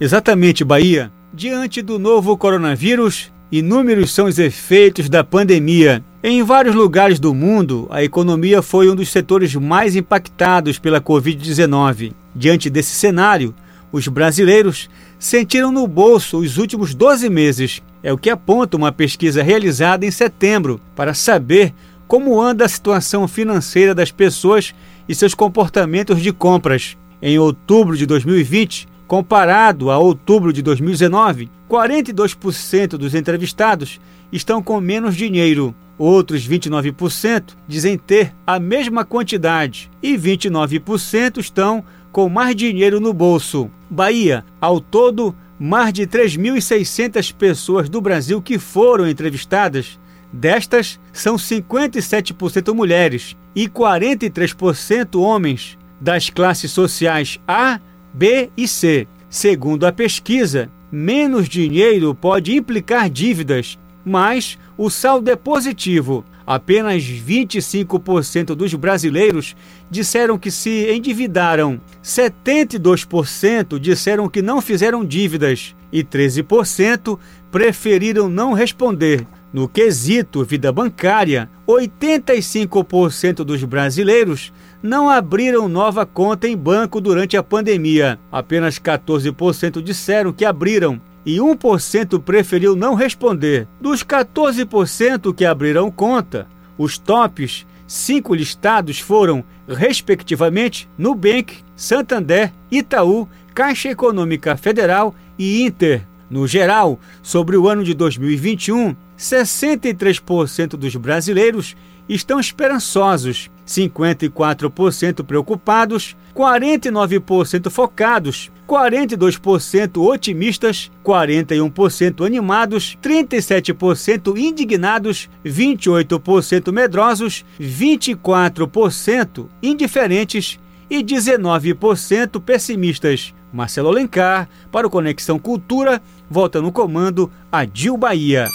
Exatamente, Bahia. Diante do novo coronavírus, inúmeros são os efeitos da pandemia. Em vários lugares do mundo, a economia foi um dos setores mais impactados pela Covid-19. Diante desse cenário, os brasileiros sentiram no bolso os últimos 12 meses. É o que aponta uma pesquisa realizada em setembro para saber como anda a situação financeira das pessoas e seus comportamentos de compras. Em outubro de 2020, comparado a outubro de 2019, 42% dos entrevistados estão com menos dinheiro. Outros 29% dizem ter a mesma quantidade e 29% estão com mais dinheiro no bolso. Bahia, ao todo, mais de 3.600 pessoas do Brasil que foram entrevistadas. Destas, são 57% mulheres e 43% homens, das classes sociais A, B e C. Segundo a pesquisa, menos dinheiro pode implicar dívidas, mas o saldo é positivo. Apenas 25% dos brasileiros disseram que se endividaram, 72% disseram que não fizeram dívidas e 13% preferiram não responder. No quesito vida bancária, 85% dos brasileiros não abriram nova conta em banco durante a pandemia. Apenas 14% disseram que abriram e 1% preferiu não responder. Dos 14% que abriram conta, os tops, cinco listados foram, respectivamente, Nubank, Santander, Itaú, Caixa Econômica Federal e Inter. No geral, sobre o ano de 2021, 63% dos brasileiros estão esperançosos, 54% preocupados, 49% focados, 42% otimistas, 41% animados, 37% indignados, 28% medrosos, 24% indiferentes e 19% pessimistas. Marcelo Alencar, para o Conexão Cultura, volta no comando a Dil Bahia.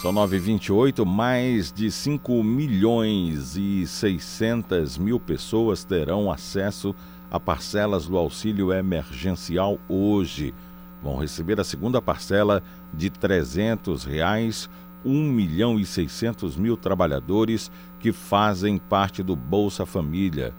São 9h28, mais de 5 milhões e 600 mil pessoas terão acesso a parcelas do auxílio emergencial hoje. Vão receber a segunda parcela de 300 reais, 1 milhão e 600 mil trabalhadores que fazem parte do Bolsa Família.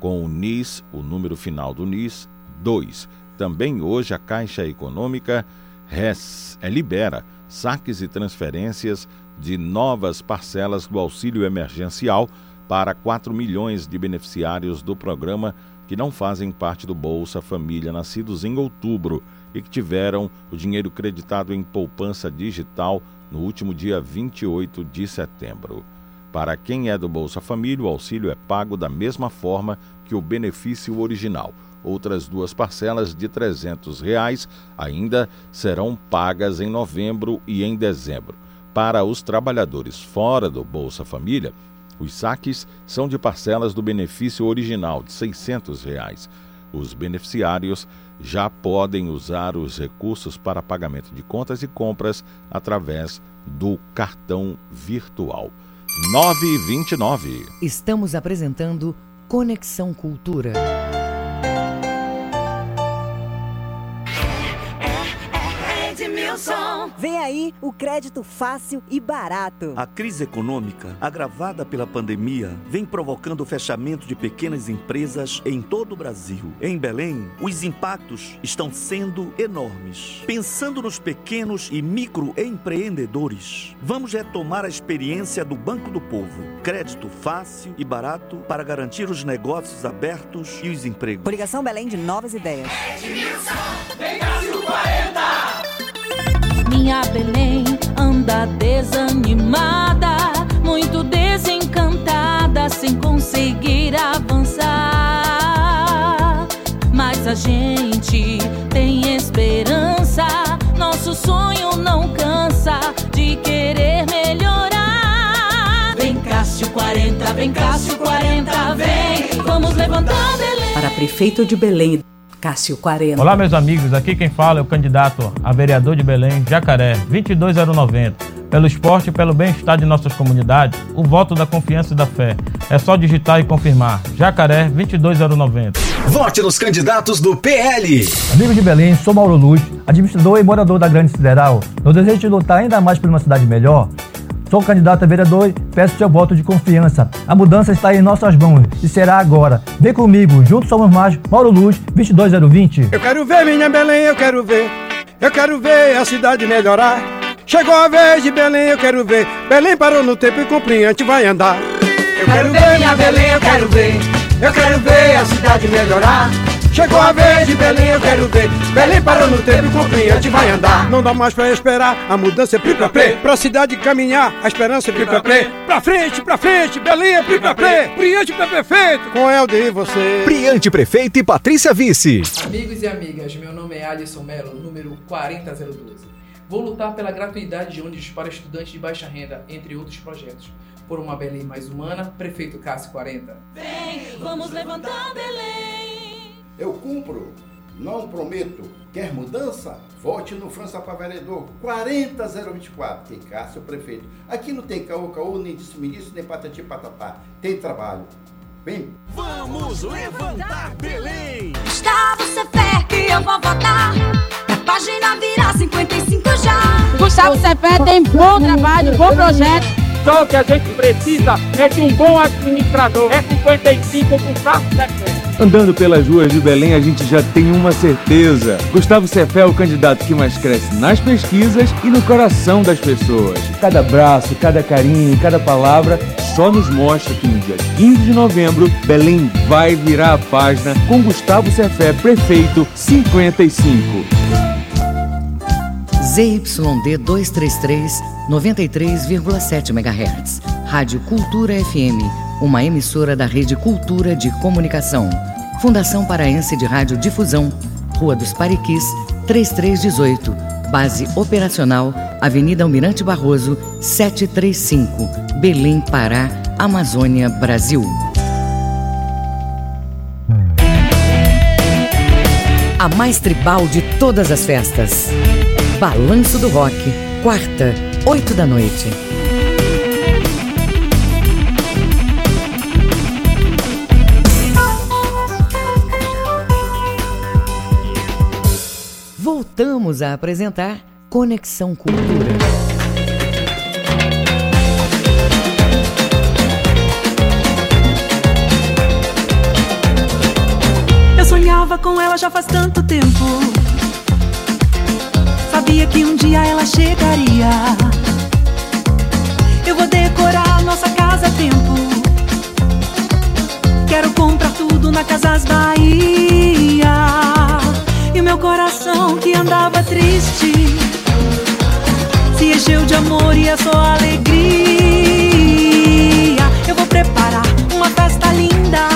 Com o NIS, o número final do NIS, 2. Também hoje a Caixa Econômica res, é, libera saques e transferências de novas parcelas do auxílio emergencial para 4 milhões de beneficiários do programa que não fazem parte do Bolsa Família nascidos em outubro e que tiveram o dinheiro creditado em poupança digital no último dia 28 de setembro. Para quem é do Bolsa Família, o auxílio é pago da mesma forma que o benefício original. Outras duas parcelas de 300 reais ainda serão pagas em novembro e em dezembro. Para os trabalhadores fora do Bolsa Família, os saques são de parcelas do benefício original de 600 reais. Os beneficiários já podem usar os recursos para pagamento de contas e compras através do cartão virtual. 929. Estamos apresentando Conexão Cultura. Vem aí o crédito fácil e barato. A crise econômica, agravada pela pandemia, vem provocando o fechamento de pequenas empresas em todo o Brasil. Em Belém, os impactos estão sendo enormes. Pensando nos pequenos e microempreendedores, vamos retomar a experiência do Banco do Povo. Crédito fácil e barato para garantir os negócios abertos e os empregos. Coligação Belém de Novas Ideias. Minha Belém anda desanimada, muito desencantada, sem conseguir avançar. Mas a gente tem esperança, nosso sonho não cansa de querer melhorar. Vem Cássio 40, vem Cássio 40, vem, vamos levantar Belém. Para prefeito de Belém, Cássio 40. Olá, meus amigos. Aqui quem fala é o candidato a vereador de Belém, Jacaré, 22090. Pelo esporte e pelo bem-estar de nossas comunidades, o voto da confiança e da fé. É só digitar e confirmar. Jacaré, 22090. Vote nos candidatos do PL. Amigos de Belém, sou Mauro Luz, administrador e morador da Grande Sideral. No desejo de lutar ainda mais por uma cidade melhor, Sou candidato a vereador e peço seu voto de confiança. A mudança está em nossas mãos e será agora. Vem comigo, juntos somos mais. Mauro Luz, 22020. Eu quero ver minha Belém, eu quero ver. Eu quero ver a cidade melhorar. Chegou a vez de Belém, eu quero ver. Belém parou no tempo e compreende, vai andar. Eu quero ver minha Belém, eu quero ver. Eu quero ver a cidade melhorar. Chegou a vez de Belém, eu quero ver. Belém parou no tempo e compreende, vai andar. Não dá mais pra esperar, a mudança é pri pra prê. Pra cidade caminhar, a esperança é pri pra prê. Pra frente, pra frente, Belém é pri pra prê. Priante pra prefeito, com Helder e você. Priante Prefeito e Patrícia Vice. Amigos e amigas, meu nome é Alisson Melo, número 40012. Vou lutar pela gratuidade de ônibus para estudantes de baixa renda, entre outros projetos. por uma Belém mais humana, prefeito Cássio 40. Vem, vamos levantar Belém. Eu cumpro, não prometo. Quer mudança? Vote no França para vereador 40024. Tem Cássio, prefeito. Aqui não tem caô, caô, nem disse-me nem patati patatá. Tem trabalho. Vem. Vamos levantar Belém. Gustavo Cefé que eu vou votar. Pra página virar 55 já. Gustavo Cefé tem bom trabalho, bom projeto. Só o que a gente precisa é de um bom administrador. É 55 com Gustavo Cefé. Andando pelas ruas de Belém, a gente já tem uma certeza. Gustavo Cefé é o candidato que mais cresce nas pesquisas e no coração das pessoas. Cada abraço, cada carinho, cada palavra só nos mostra que no dia 15 de novembro, Belém vai virar a página com Gustavo Cefé, prefeito 55. ZYD 233, 93,7 MHz. Rádio Cultura FM, uma emissora da Rede Cultura de Comunicação. Fundação Paraense de Rádio Difusão, Rua dos Pariquis, 3318. Base operacional, Avenida Almirante Barroso, 735, Belém, Pará, Amazônia, Brasil. A mais tribal de todas as festas. Balanço do Rock, quarta, oito da noite. Voltamos a apresentar Conexão Cultura. Eu sonhava com ela já faz tanto tempo. Sabia que um dia ela chegaria. Triste se encheu de amor e é só alegria. Eu vou preparar uma festa linda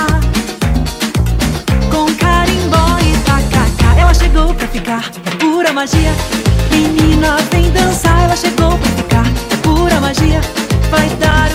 com carimbó e tacacá. Ela chegou pra ficar, é pura magia. Menina, vem dançar. Ela chegou pra ficar, é pura magia. Vai dar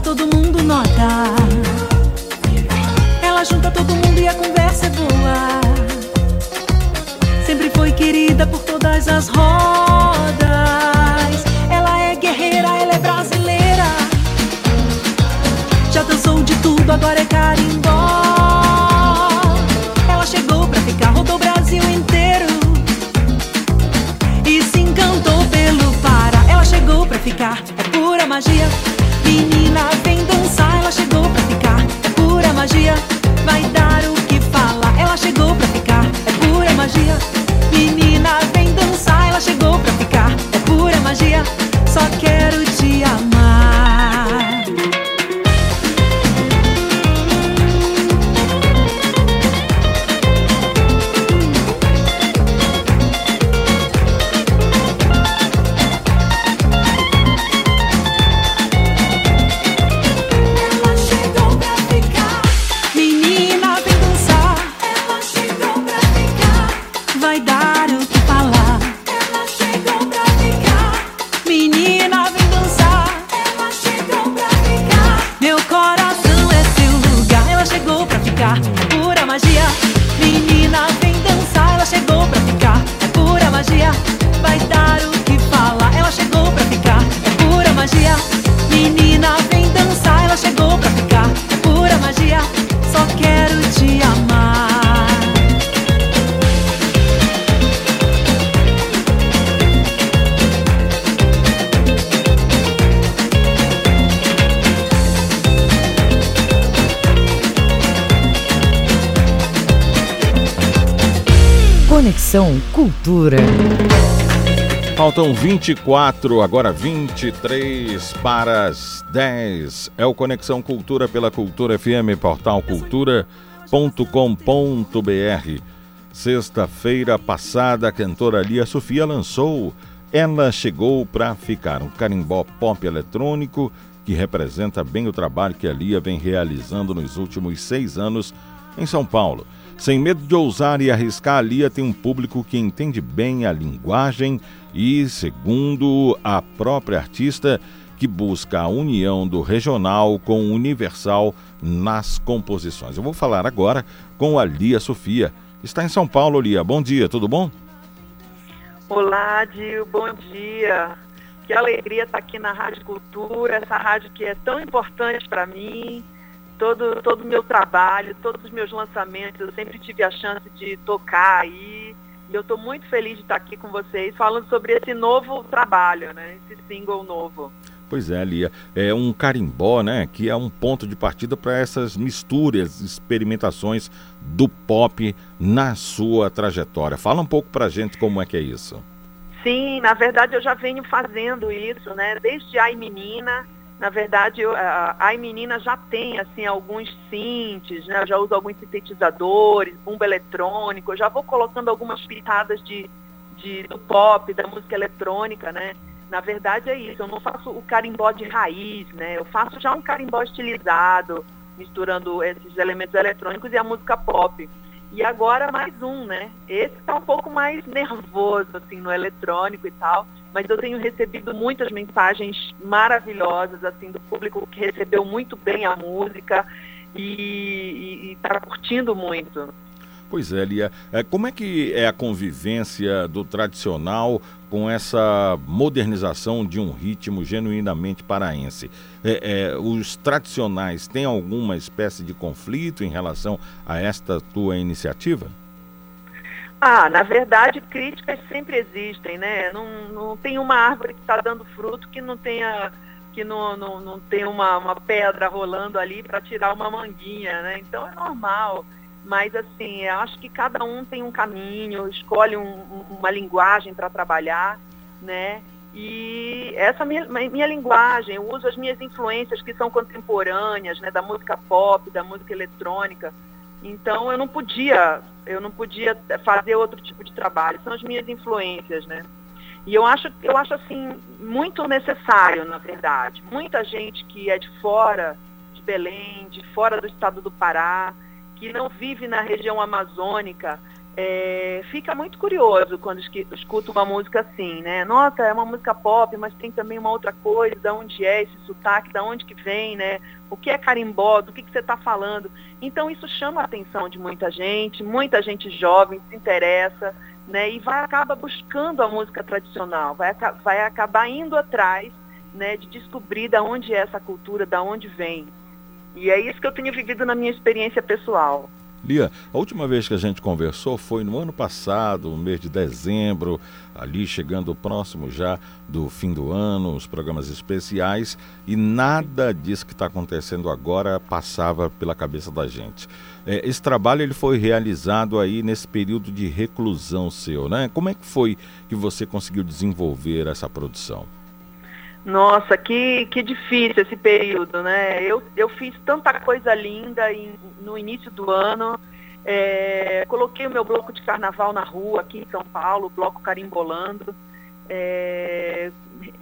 todo mundo nota. Ela junta todo mundo e a conversa é boa. Sempre foi querida por todas as rodas. 24, agora 23 para as 10. É o Conexão Cultura pela Cultura FM, portal cultura.com.br. Sexta-feira passada, a cantora Lia Sofia lançou Ela Chegou para Ficar, um carimbó pop eletrônico que representa bem o trabalho que a Lia vem realizando nos últimos seis anos em São Paulo. Sem medo de ousar e arriscar, Lia tem um público que entende bem a linguagem e, segundo a própria artista, que busca a união do regional com o universal nas composições. Eu vou falar agora com a Lia Sofia. Está em São Paulo, Lia. Bom dia, tudo bom? Olá, Dio, bom dia. Que alegria estar aqui na Rádio Cultura, essa rádio que é tão importante para mim, todo todo o meu trabalho, todos os meus lançamentos, eu sempre tive a chance de tocar aí. E eu estou muito feliz de estar aqui com vocês falando sobre esse novo trabalho, né? Esse single novo. Pois é, Lia. É um carimbó, né? Que é um ponto de partida para essas misturas, experimentações do pop na sua trajetória. Fala um pouco para gente como é que é isso. Sim, na verdade eu já venho fazendo isso, né? Desde Ai Menina, na verdade a Menina já tem assim alguns synths, né? Eu já uso alguns sintetizadores, bumbo eletrônico, eu já vou colocando algumas pitadas de, de do pop, da música eletrônica, né? Na verdade é isso, eu não faço o carimbó de raiz, né? Eu faço já um carimbó estilizado, misturando esses elementos eletrônicos e a música pop. E agora mais um, né? Esse está um pouco mais nervoso, assim, no eletrônico e tal. Mas eu tenho recebido muitas mensagens maravilhosas, assim, do público que recebeu muito bem a música e está curtindo muito. Pois é, Lia. É, como é que é a convivência do tradicional com essa modernização de um ritmo genuinamente paraense? É, é, os tradicionais têm alguma espécie de conflito em relação a esta tua iniciativa? Ah, na verdade, críticas sempre existem, né? Não, não tem uma árvore que está dando fruto que não tenha que não, não, não tem uma, uma pedra rolando ali para tirar uma manguinha, né? Então é normal. Mas assim, eu acho que cada um tem um caminho, escolhe um, uma linguagem para trabalhar, né? E essa minha, minha linguagem, eu uso as minhas influências que são contemporâneas, né, da música pop, da música eletrônica. Então eu não podia, eu não podia fazer outro tipo de trabalho. São as minhas influências, né? E eu acho, eu acho assim muito necessário, na verdade. Muita gente que é de fora de Belém, de fora do estado do Pará, que não vive na região amazônica, é, fica muito curioso quando escuta uma música assim, né? Nossa, é uma música pop, mas tem também uma outra coisa, da onde é esse sotaque, da onde que vem, né? O que é carimbó, do que, que você está falando. Então isso chama a atenção de muita gente, muita gente jovem se interessa, né? E vai acaba buscando a música tradicional, vai, vai acabar indo atrás, né? De descobrir da onde é essa cultura, da onde vem. E é isso que eu tenho vivido na minha experiência pessoal. Lia, a última vez que a gente conversou foi no ano passado, mês de dezembro, ali chegando próximo já do fim do ano, os programas especiais, e nada disso que está acontecendo agora passava pela cabeça da gente. É, esse trabalho ele foi realizado aí nesse período de reclusão seu, né? Como é que foi que você conseguiu desenvolver essa produção? Nossa, que, que difícil esse período, né? Eu, eu fiz tanta coisa linda em, no início do ano. É, coloquei o meu bloco de carnaval na rua aqui em São Paulo, bloco Carimbolando, é,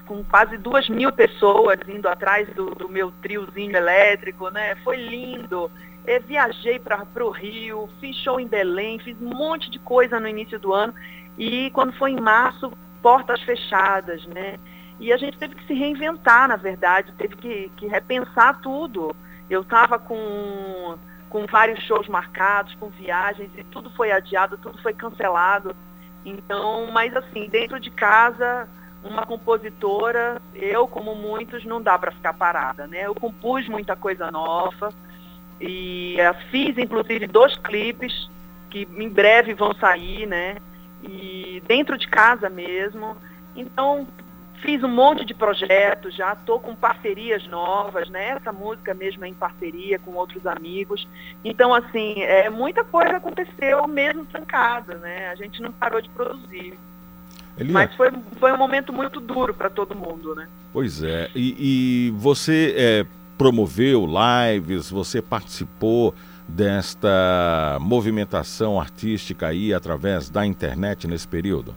com quase duas mil pessoas indo atrás do, do meu triozinho elétrico, né? Foi lindo. É, viajei para o Rio, fiz show em Belém, fiz um monte de coisa no início do ano. E quando foi em março, portas fechadas, né? E a gente teve que se reinventar, na verdade, teve que, que repensar tudo. Eu estava com, com vários shows marcados, com viagens, e tudo foi adiado, tudo foi cancelado. Então, mas assim, dentro de casa, uma compositora, eu, como muitos, não dá para ficar parada, né? Eu compus muita coisa nova e uh, fiz, inclusive, dois clipes que em breve vão sair, né? E dentro de casa mesmo. Então, Fiz um monte de projetos, já estou com parcerias novas, né? Essa música mesmo é em parceria com outros amigos. Então, assim, é, muita coisa aconteceu mesmo trancada, né? A gente não parou de produzir. Elia. Mas foi, foi um momento muito duro para todo mundo, né? Pois é. E, e você é, promoveu lives, você participou desta movimentação artística aí através da internet nesse período?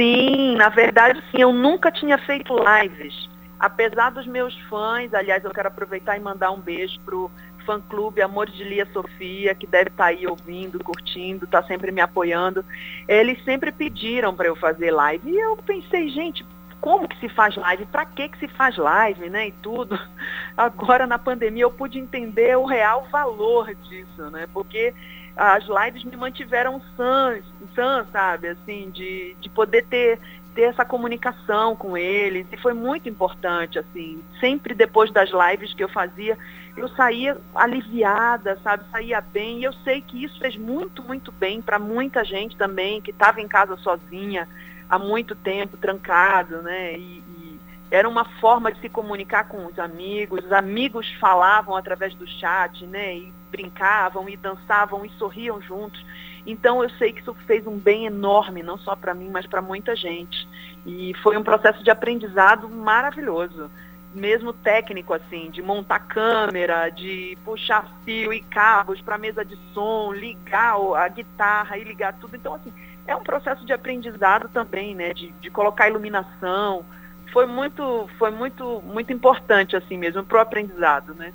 Sim, na verdade, sim, eu nunca tinha feito lives. Apesar dos meus fãs, aliás, eu quero aproveitar e mandar um beijo pro fã-clube Amor de Lia Sofia, que deve estar tá aí ouvindo, curtindo, está sempre me apoiando. Eles sempre pediram para eu fazer live. E eu pensei, gente, como que se faz live? Para que que se faz live, né? E tudo. (laughs) Agora na pandemia eu pude entender o real valor disso, né? Porque as lives me mantiveram sãs, sãs sabe? Assim, de, de poder ter ter essa comunicação com eles e foi muito importante assim sempre depois das lives que eu fazia eu saía aliviada sabe saía bem e eu sei que isso fez muito muito bem para muita gente também que estava em casa sozinha há muito tempo trancado, né? E, e, era uma forma de se comunicar com os amigos. Os amigos falavam através do chat, né? E brincavam e dançavam e sorriam juntos. Então eu sei que isso fez um bem enorme, não só para mim, mas para muita gente. E foi um processo de aprendizado maravilhoso mesmo técnico assim, de montar câmera, de puxar fio e cabos para mesa de som, ligar a guitarra e ligar tudo. Então assim, é um processo de aprendizado também, né? De, de colocar iluminação. Foi muito, foi muito, muito importante assim mesmo para o aprendizado, né?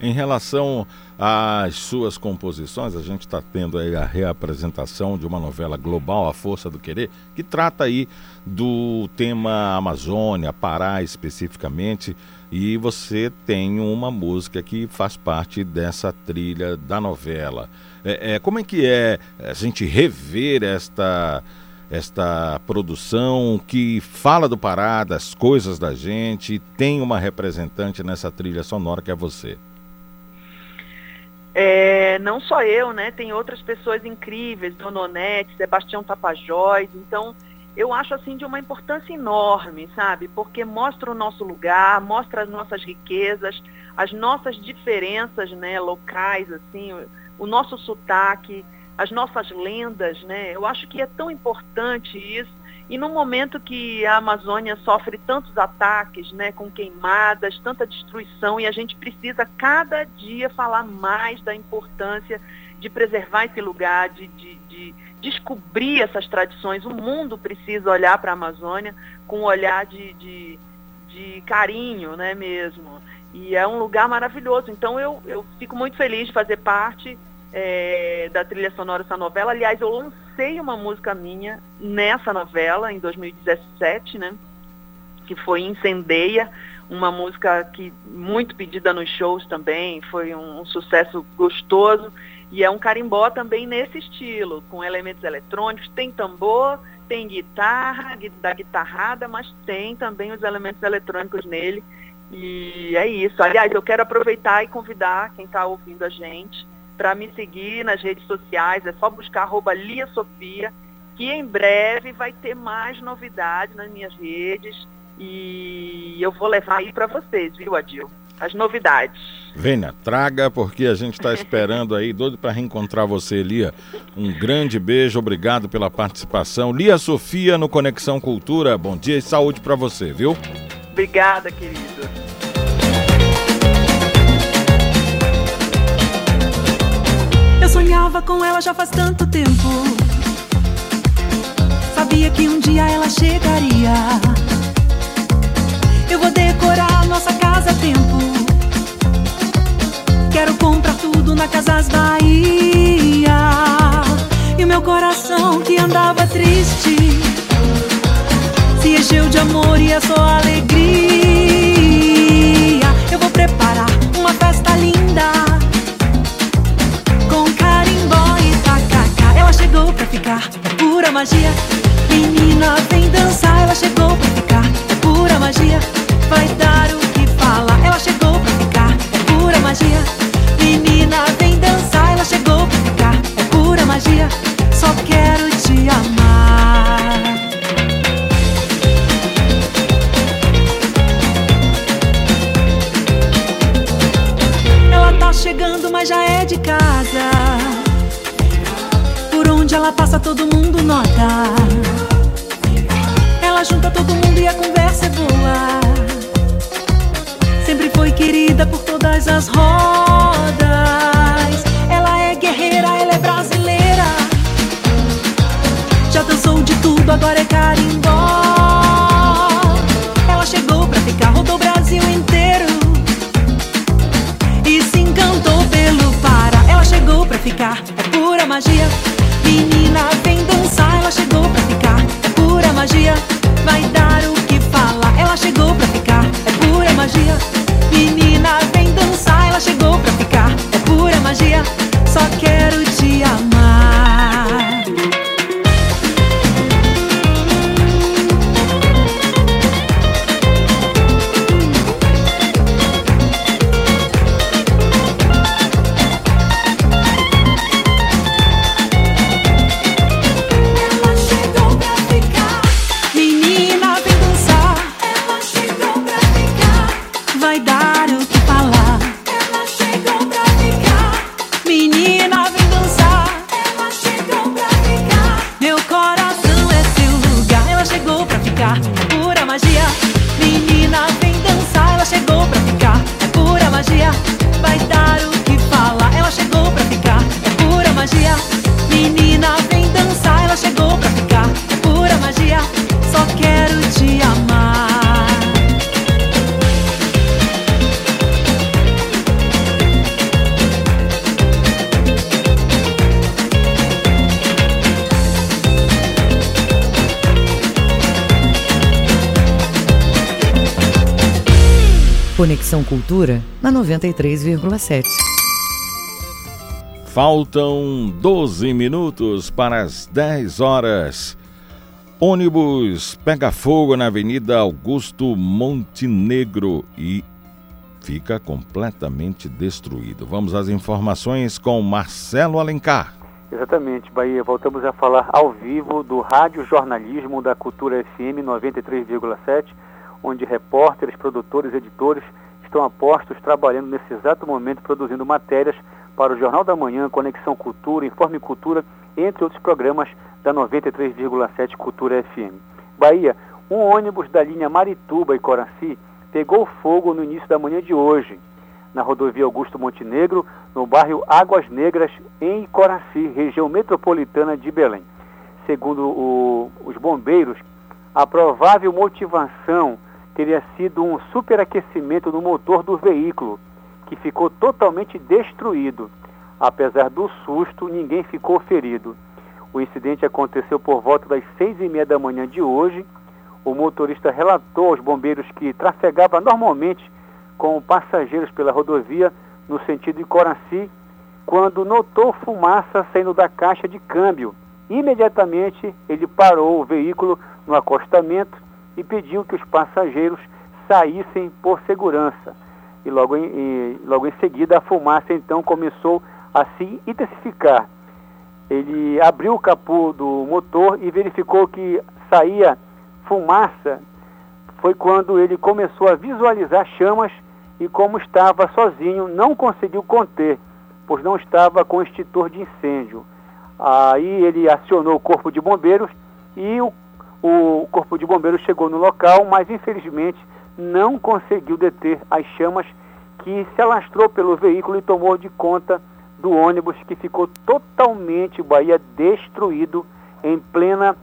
Em relação às suas composições, a gente está tendo aí a reapresentação de uma novela global, A Força do Querer, que trata aí do tema Amazônia, Pará especificamente, e você tem uma música que faz parte dessa trilha da novela. É, é, como é que é a gente rever esta esta produção que fala do Pará, das coisas da gente, tem uma representante nessa trilha sonora que é você. É, não só eu, né? Tem outras pessoas incríveis, Dona Onete, Sebastião Tapajós. Então, eu acho assim de uma importância enorme, sabe? Porque mostra o nosso lugar, mostra as nossas riquezas, as nossas diferenças, né, locais, assim, o nosso sotaque, as nossas lendas, né? Eu acho que é tão importante isso. E no momento que a Amazônia sofre tantos ataques, né, com queimadas, tanta destruição, e a gente precisa cada dia falar mais da importância de preservar esse lugar, de, de, de descobrir essas tradições. O mundo precisa olhar para a Amazônia com um olhar de, de, de carinho, né, mesmo. E é um lugar maravilhoso. Então eu, eu fico muito feliz de fazer parte é, da trilha sonora dessa novela. Aliás, eu lancei uma música minha nessa novela, em 2017, né? Que foi Incendeia, uma música que muito pedida nos shows também, foi um, um sucesso gostoso. E é um carimbó também nesse estilo, com elementos eletrônicos, tem tambor, tem guitarra, da guitarrada, mas tem também os elementos eletrônicos nele. E é isso. Aliás, eu quero aproveitar e convidar quem está ouvindo a gente para me seguir nas redes sociais. É só buscar arroba Lia Sofia, que em breve vai ter mais novidades nas minhas redes. E eu vou levar aí para vocês, viu, Adil? As novidades. Venha, traga, porque a gente está (laughs) esperando aí, doido para reencontrar você, Lia. Um grande beijo, obrigado pela participação. Lia Sofia no Conexão Cultura, bom dia e saúde para você, viu? Obrigada, querido. Sonhava com ela já faz tanto tempo. Sabia que um dia ela chegaria. Eu vou decorar nossa casa a tempo. Quero comprar tudo na Casas Bahia. E o meu coração que andava triste se encheu de amor e é só alegria. Eu vou preparar uma festa linda pra ficar, é pura magia. Menina, vem dançar. Ela chegou pra ficar, é pura magia. Vai dar o que falar. Ela chegou pra ficar, é pura magia. Menina, vem dançar. Ela chegou pra ficar, é pura magia. Só quero te amar. Ela tá chegando, mas já é de casa. Onde ela passa, todo mundo nota. Ela junta todo mundo e a conversa é boa. Sempre foi querida por todas as rodas. Ela é guerreira, ela é brasileira. Já dançou de tudo, agora é carimbó. Menina, vem dançar, ela chegou pra ficar. É pura magia, Conexão Cultura na 93,7. Faltam 12 minutos para as 10 horas. Ônibus pega fogo na Avenida Augusto Montenegro e fica completamente destruído. Vamos às informações com Marcelo Alencar. Exatamente, Bahia. Voltamos a falar ao vivo do Rádio Jornalismo da Cultura FM 93,7, onde repórteres, produtores, editores estão a postos trabalhando nesse exato momento produzindo matérias para o Jornal da Manhã, Conexão Cultura, Informe Cultura, entre outros programas da 93,7 Cultura FM. Bahia, um ônibus da linha Marituba e Coraci pegou fogo no início da manhã de hoje, na rodovia Augusto Montenegro, no bairro Águas Negras, em Coraci, região metropolitana de Belém. Segundo o- os bombeiros, a provável motivação teria sido um superaquecimento no motor do veículo, que ficou totalmente destruído. Apesar do susto, ninguém ficou ferido. O incidente aconteceu por volta das seis e meia da manhã de hoje. O motorista relatou aos bombeiros que trafegava normalmente com passageiros pela rodovia no sentido de Coraci, quando notou fumaça saindo da caixa de câmbio. Imediatamente ele parou o veículo no acostamento e pediu que os passageiros saíssem por segurança. E logo em, e logo em seguida a fumaça então começou a se intensificar. Ele abriu o capô do motor e verificou que saía fumaça. Foi quando ele começou a visualizar chamas e como estava sozinho, não conseguiu conter, pois não estava com extintor de incêndio. Aí ele acionou o corpo de bombeiros e o, o corpo de bombeiros chegou no local, mas infelizmente não conseguiu deter as chamas que se alastrou pelo veículo e tomou de conta do ônibus que ficou totalmente Bahia destruído em plena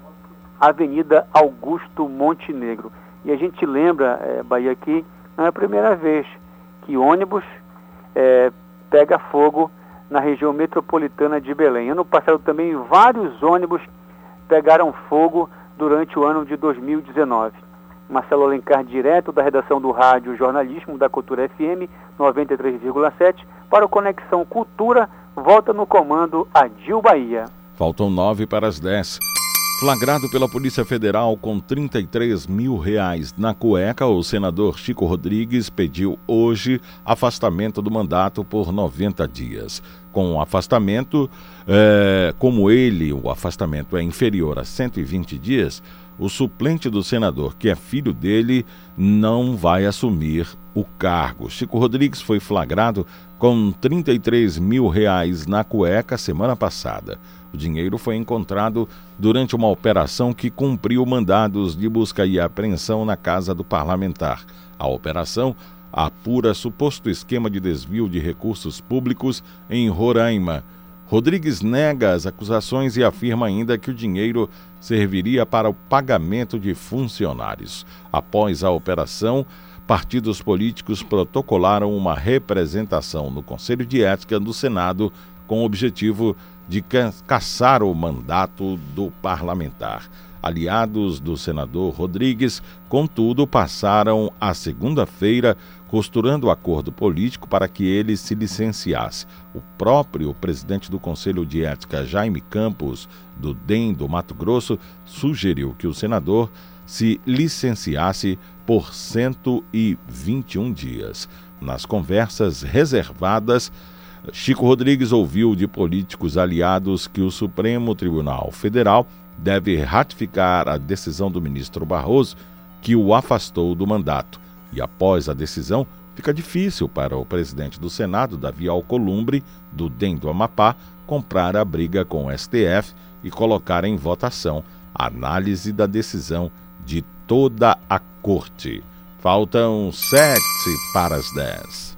Avenida Augusto Montenegro. E a gente lembra, eh, Bahia, que não é a primeira vez que ônibus eh, pega fogo na região metropolitana de Belém. Ano passado também vários ônibus pegaram fogo durante o ano de 2019. Marcelo Alencar, direto da redação do Rádio Jornalismo da Cultura FM 93,7, para o Conexão Cultura, volta no comando a Dil Bahia. Faltam nove para as 10. Flagrado pela Polícia Federal com 33 mil reais na cueca, o senador Chico Rodrigues pediu hoje afastamento do mandato por 90 dias. Com o afastamento, é, como ele, o afastamento é inferior a 120 dias, o suplente do senador, que é filho dele, não vai assumir o cargo. Chico Rodrigues foi flagrado com 33 mil reais na cueca semana passada. O dinheiro foi encontrado durante uma operação que cumpriu mandados de busca e apreensão na casa do parlamentar. A operação apura suposto esquema de desvio de recursos públicos em Roraima. Rodrigues nega as acusações e afirma ainda que o dinheiro serviria para o pagamento de funcionários. Após a operação, partidos políticos protocolaram uma representação no Conselho de Ética do Senado com o objetivo de caçar o mandato do parlamentar. Aliados do senador Rodrigues, contudo, passaram a segunda-feira costurando o acordo político para que ele se licenciasse. O próprio presidente do Conselho de Ética, Jaime Campos, do DEM do Mato Grosso, sugeriu que o senador se licenciasse por 121 dias. Nas conversas reservadas, Chico Rodrigues ouviu de políticos aliados que o Supremo Tribunal Federal deve ratificar a decisão do ministro Barroso que o afastou do mandato. E após a decisão, fica difícil para o presidente do Senado, Davi Alcolumbre, do DEM do Amapá, comprar a briga com o STF e colocar em votação a análise da decisão de toda a corte. Faltam sete para as dez.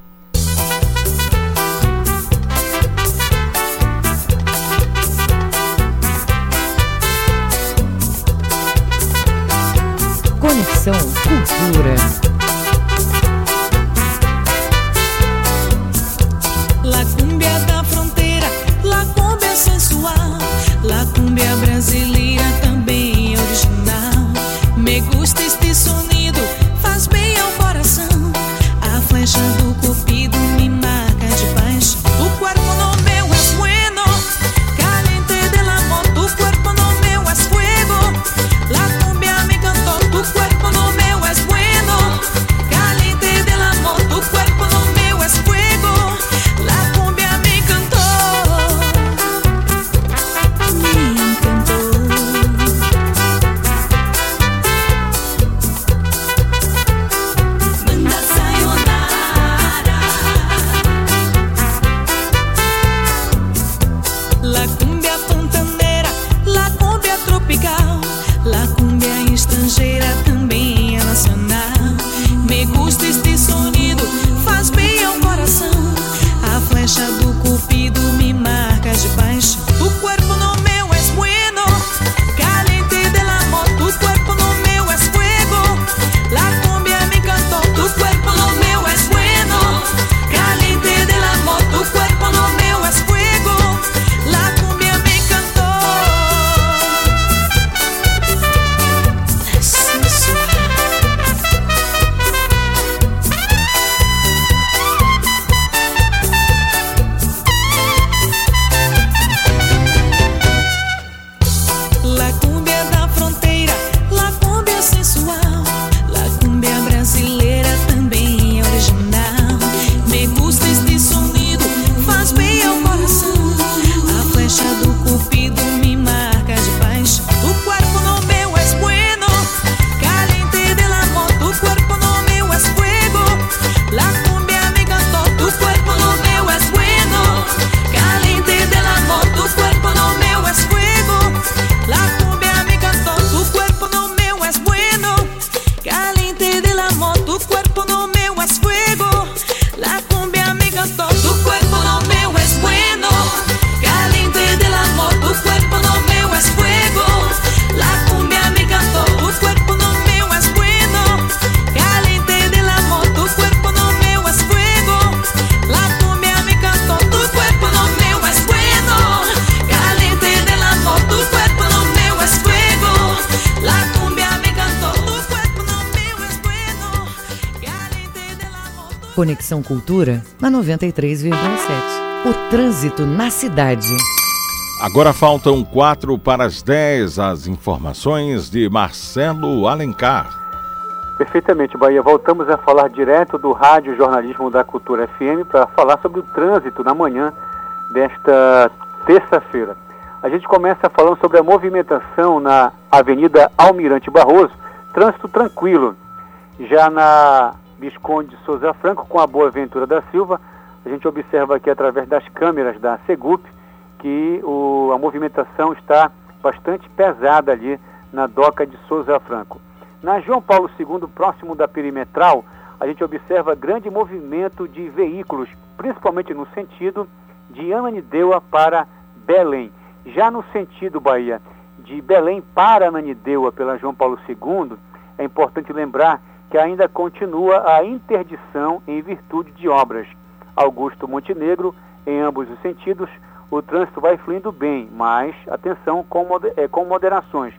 Conexão Cultura. La cumbia da fronteira, la cumbia sensual, la cumbia brasileira também original. Me gusta este sonido, Conexão Cultura na 93,7. O trânsito na cidade. Agora faltam quatro para as dez. As informações de Marcelo Alencar. Perfeitamente, Bahia. Voltamos a falar direto do Rádio Jornalismo da Cultura FM para falar sobre o trânsito na manhã desta terça-feira. A gente começa falando sobre a movimentação na Avenida Almirante Barroso, trânsito tranquilo. Já na Visconde de Souza Franco, com a Boa Ventura da Silva, a gente observa aqui através das câmeras da Segup que o, a movimentação está bastante pesada ali na doca de Souza Franco. Na João Paulo II, próximo da perimetral, a gente observa grande movimento de veículos, principalmente no sentido de Ananindeua para Belém. Já no sentido Bahia, de Belém para Ananindeua pela João Paulo II, é importante lembrar que ainda continua a interdição em virtude de obras. Augusto Montenegro, em ambos os sentidos, o trânsito vai fluindo bem, mas atenção com, é, com moderações.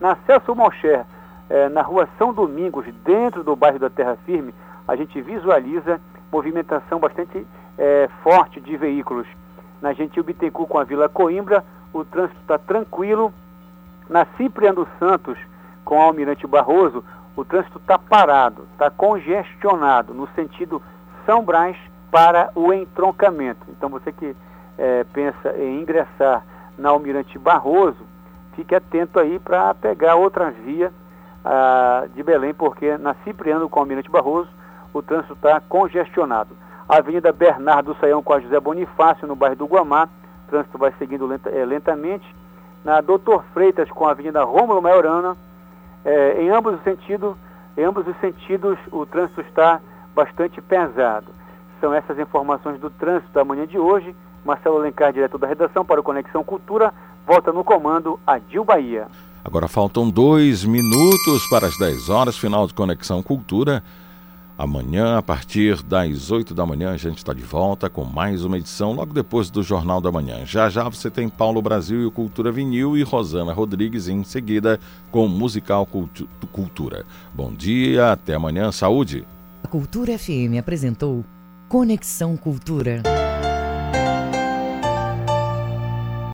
Na Celso Malcher, é, na rua São Domingos, dentro do bairro da Terra Firme, a gente visualiza movimentação bastante é, forte de veículos. Na Gentil Bittencourt com a Vila Coimbra, o trânsito está tranquilo. Na Cipriano Santos, com a Almirante Barroso, o trânsito está parado, está congestionado no sentido São Brás para o entroncamento. Então você que é, pensa em ingressar na Almirante Barroso, fique atento aí para pegar outra via de Belém, porque na Cipriano com Almirante Barroso o trânsito está congestionado. A Avenida Bernardo Saião com a José Bonifácio, no bairro do Guamá, o trânsito vai seguindo é, lentamente. Na Doutor Freitas com a Avenida Rômulo Maiorana, é, em ambos os sentidos, em ambos os sentidos, o trânsito está bastante pesado. São essas informações do trânsito da manhã de hoje. Marcelo Alencar, diretor da redação para o Conexão Cultura, volta no comando a Dil Bahia. Agora faltam dois minutos para as 10 horas, final de Conexão Cultura. Amanhã, a partir das 8 da manhã, a gente está de volta com mais uma edição, logo depois do Jornal da Manhã. Já já você tem Paulo Brasil e o Cultura Vinil e Rosana Rodrigues em seguida com Musical Cultu Cultura. Bom dia, até amanhã, saúde! A Cultura FM apresentou Conexão Cultura.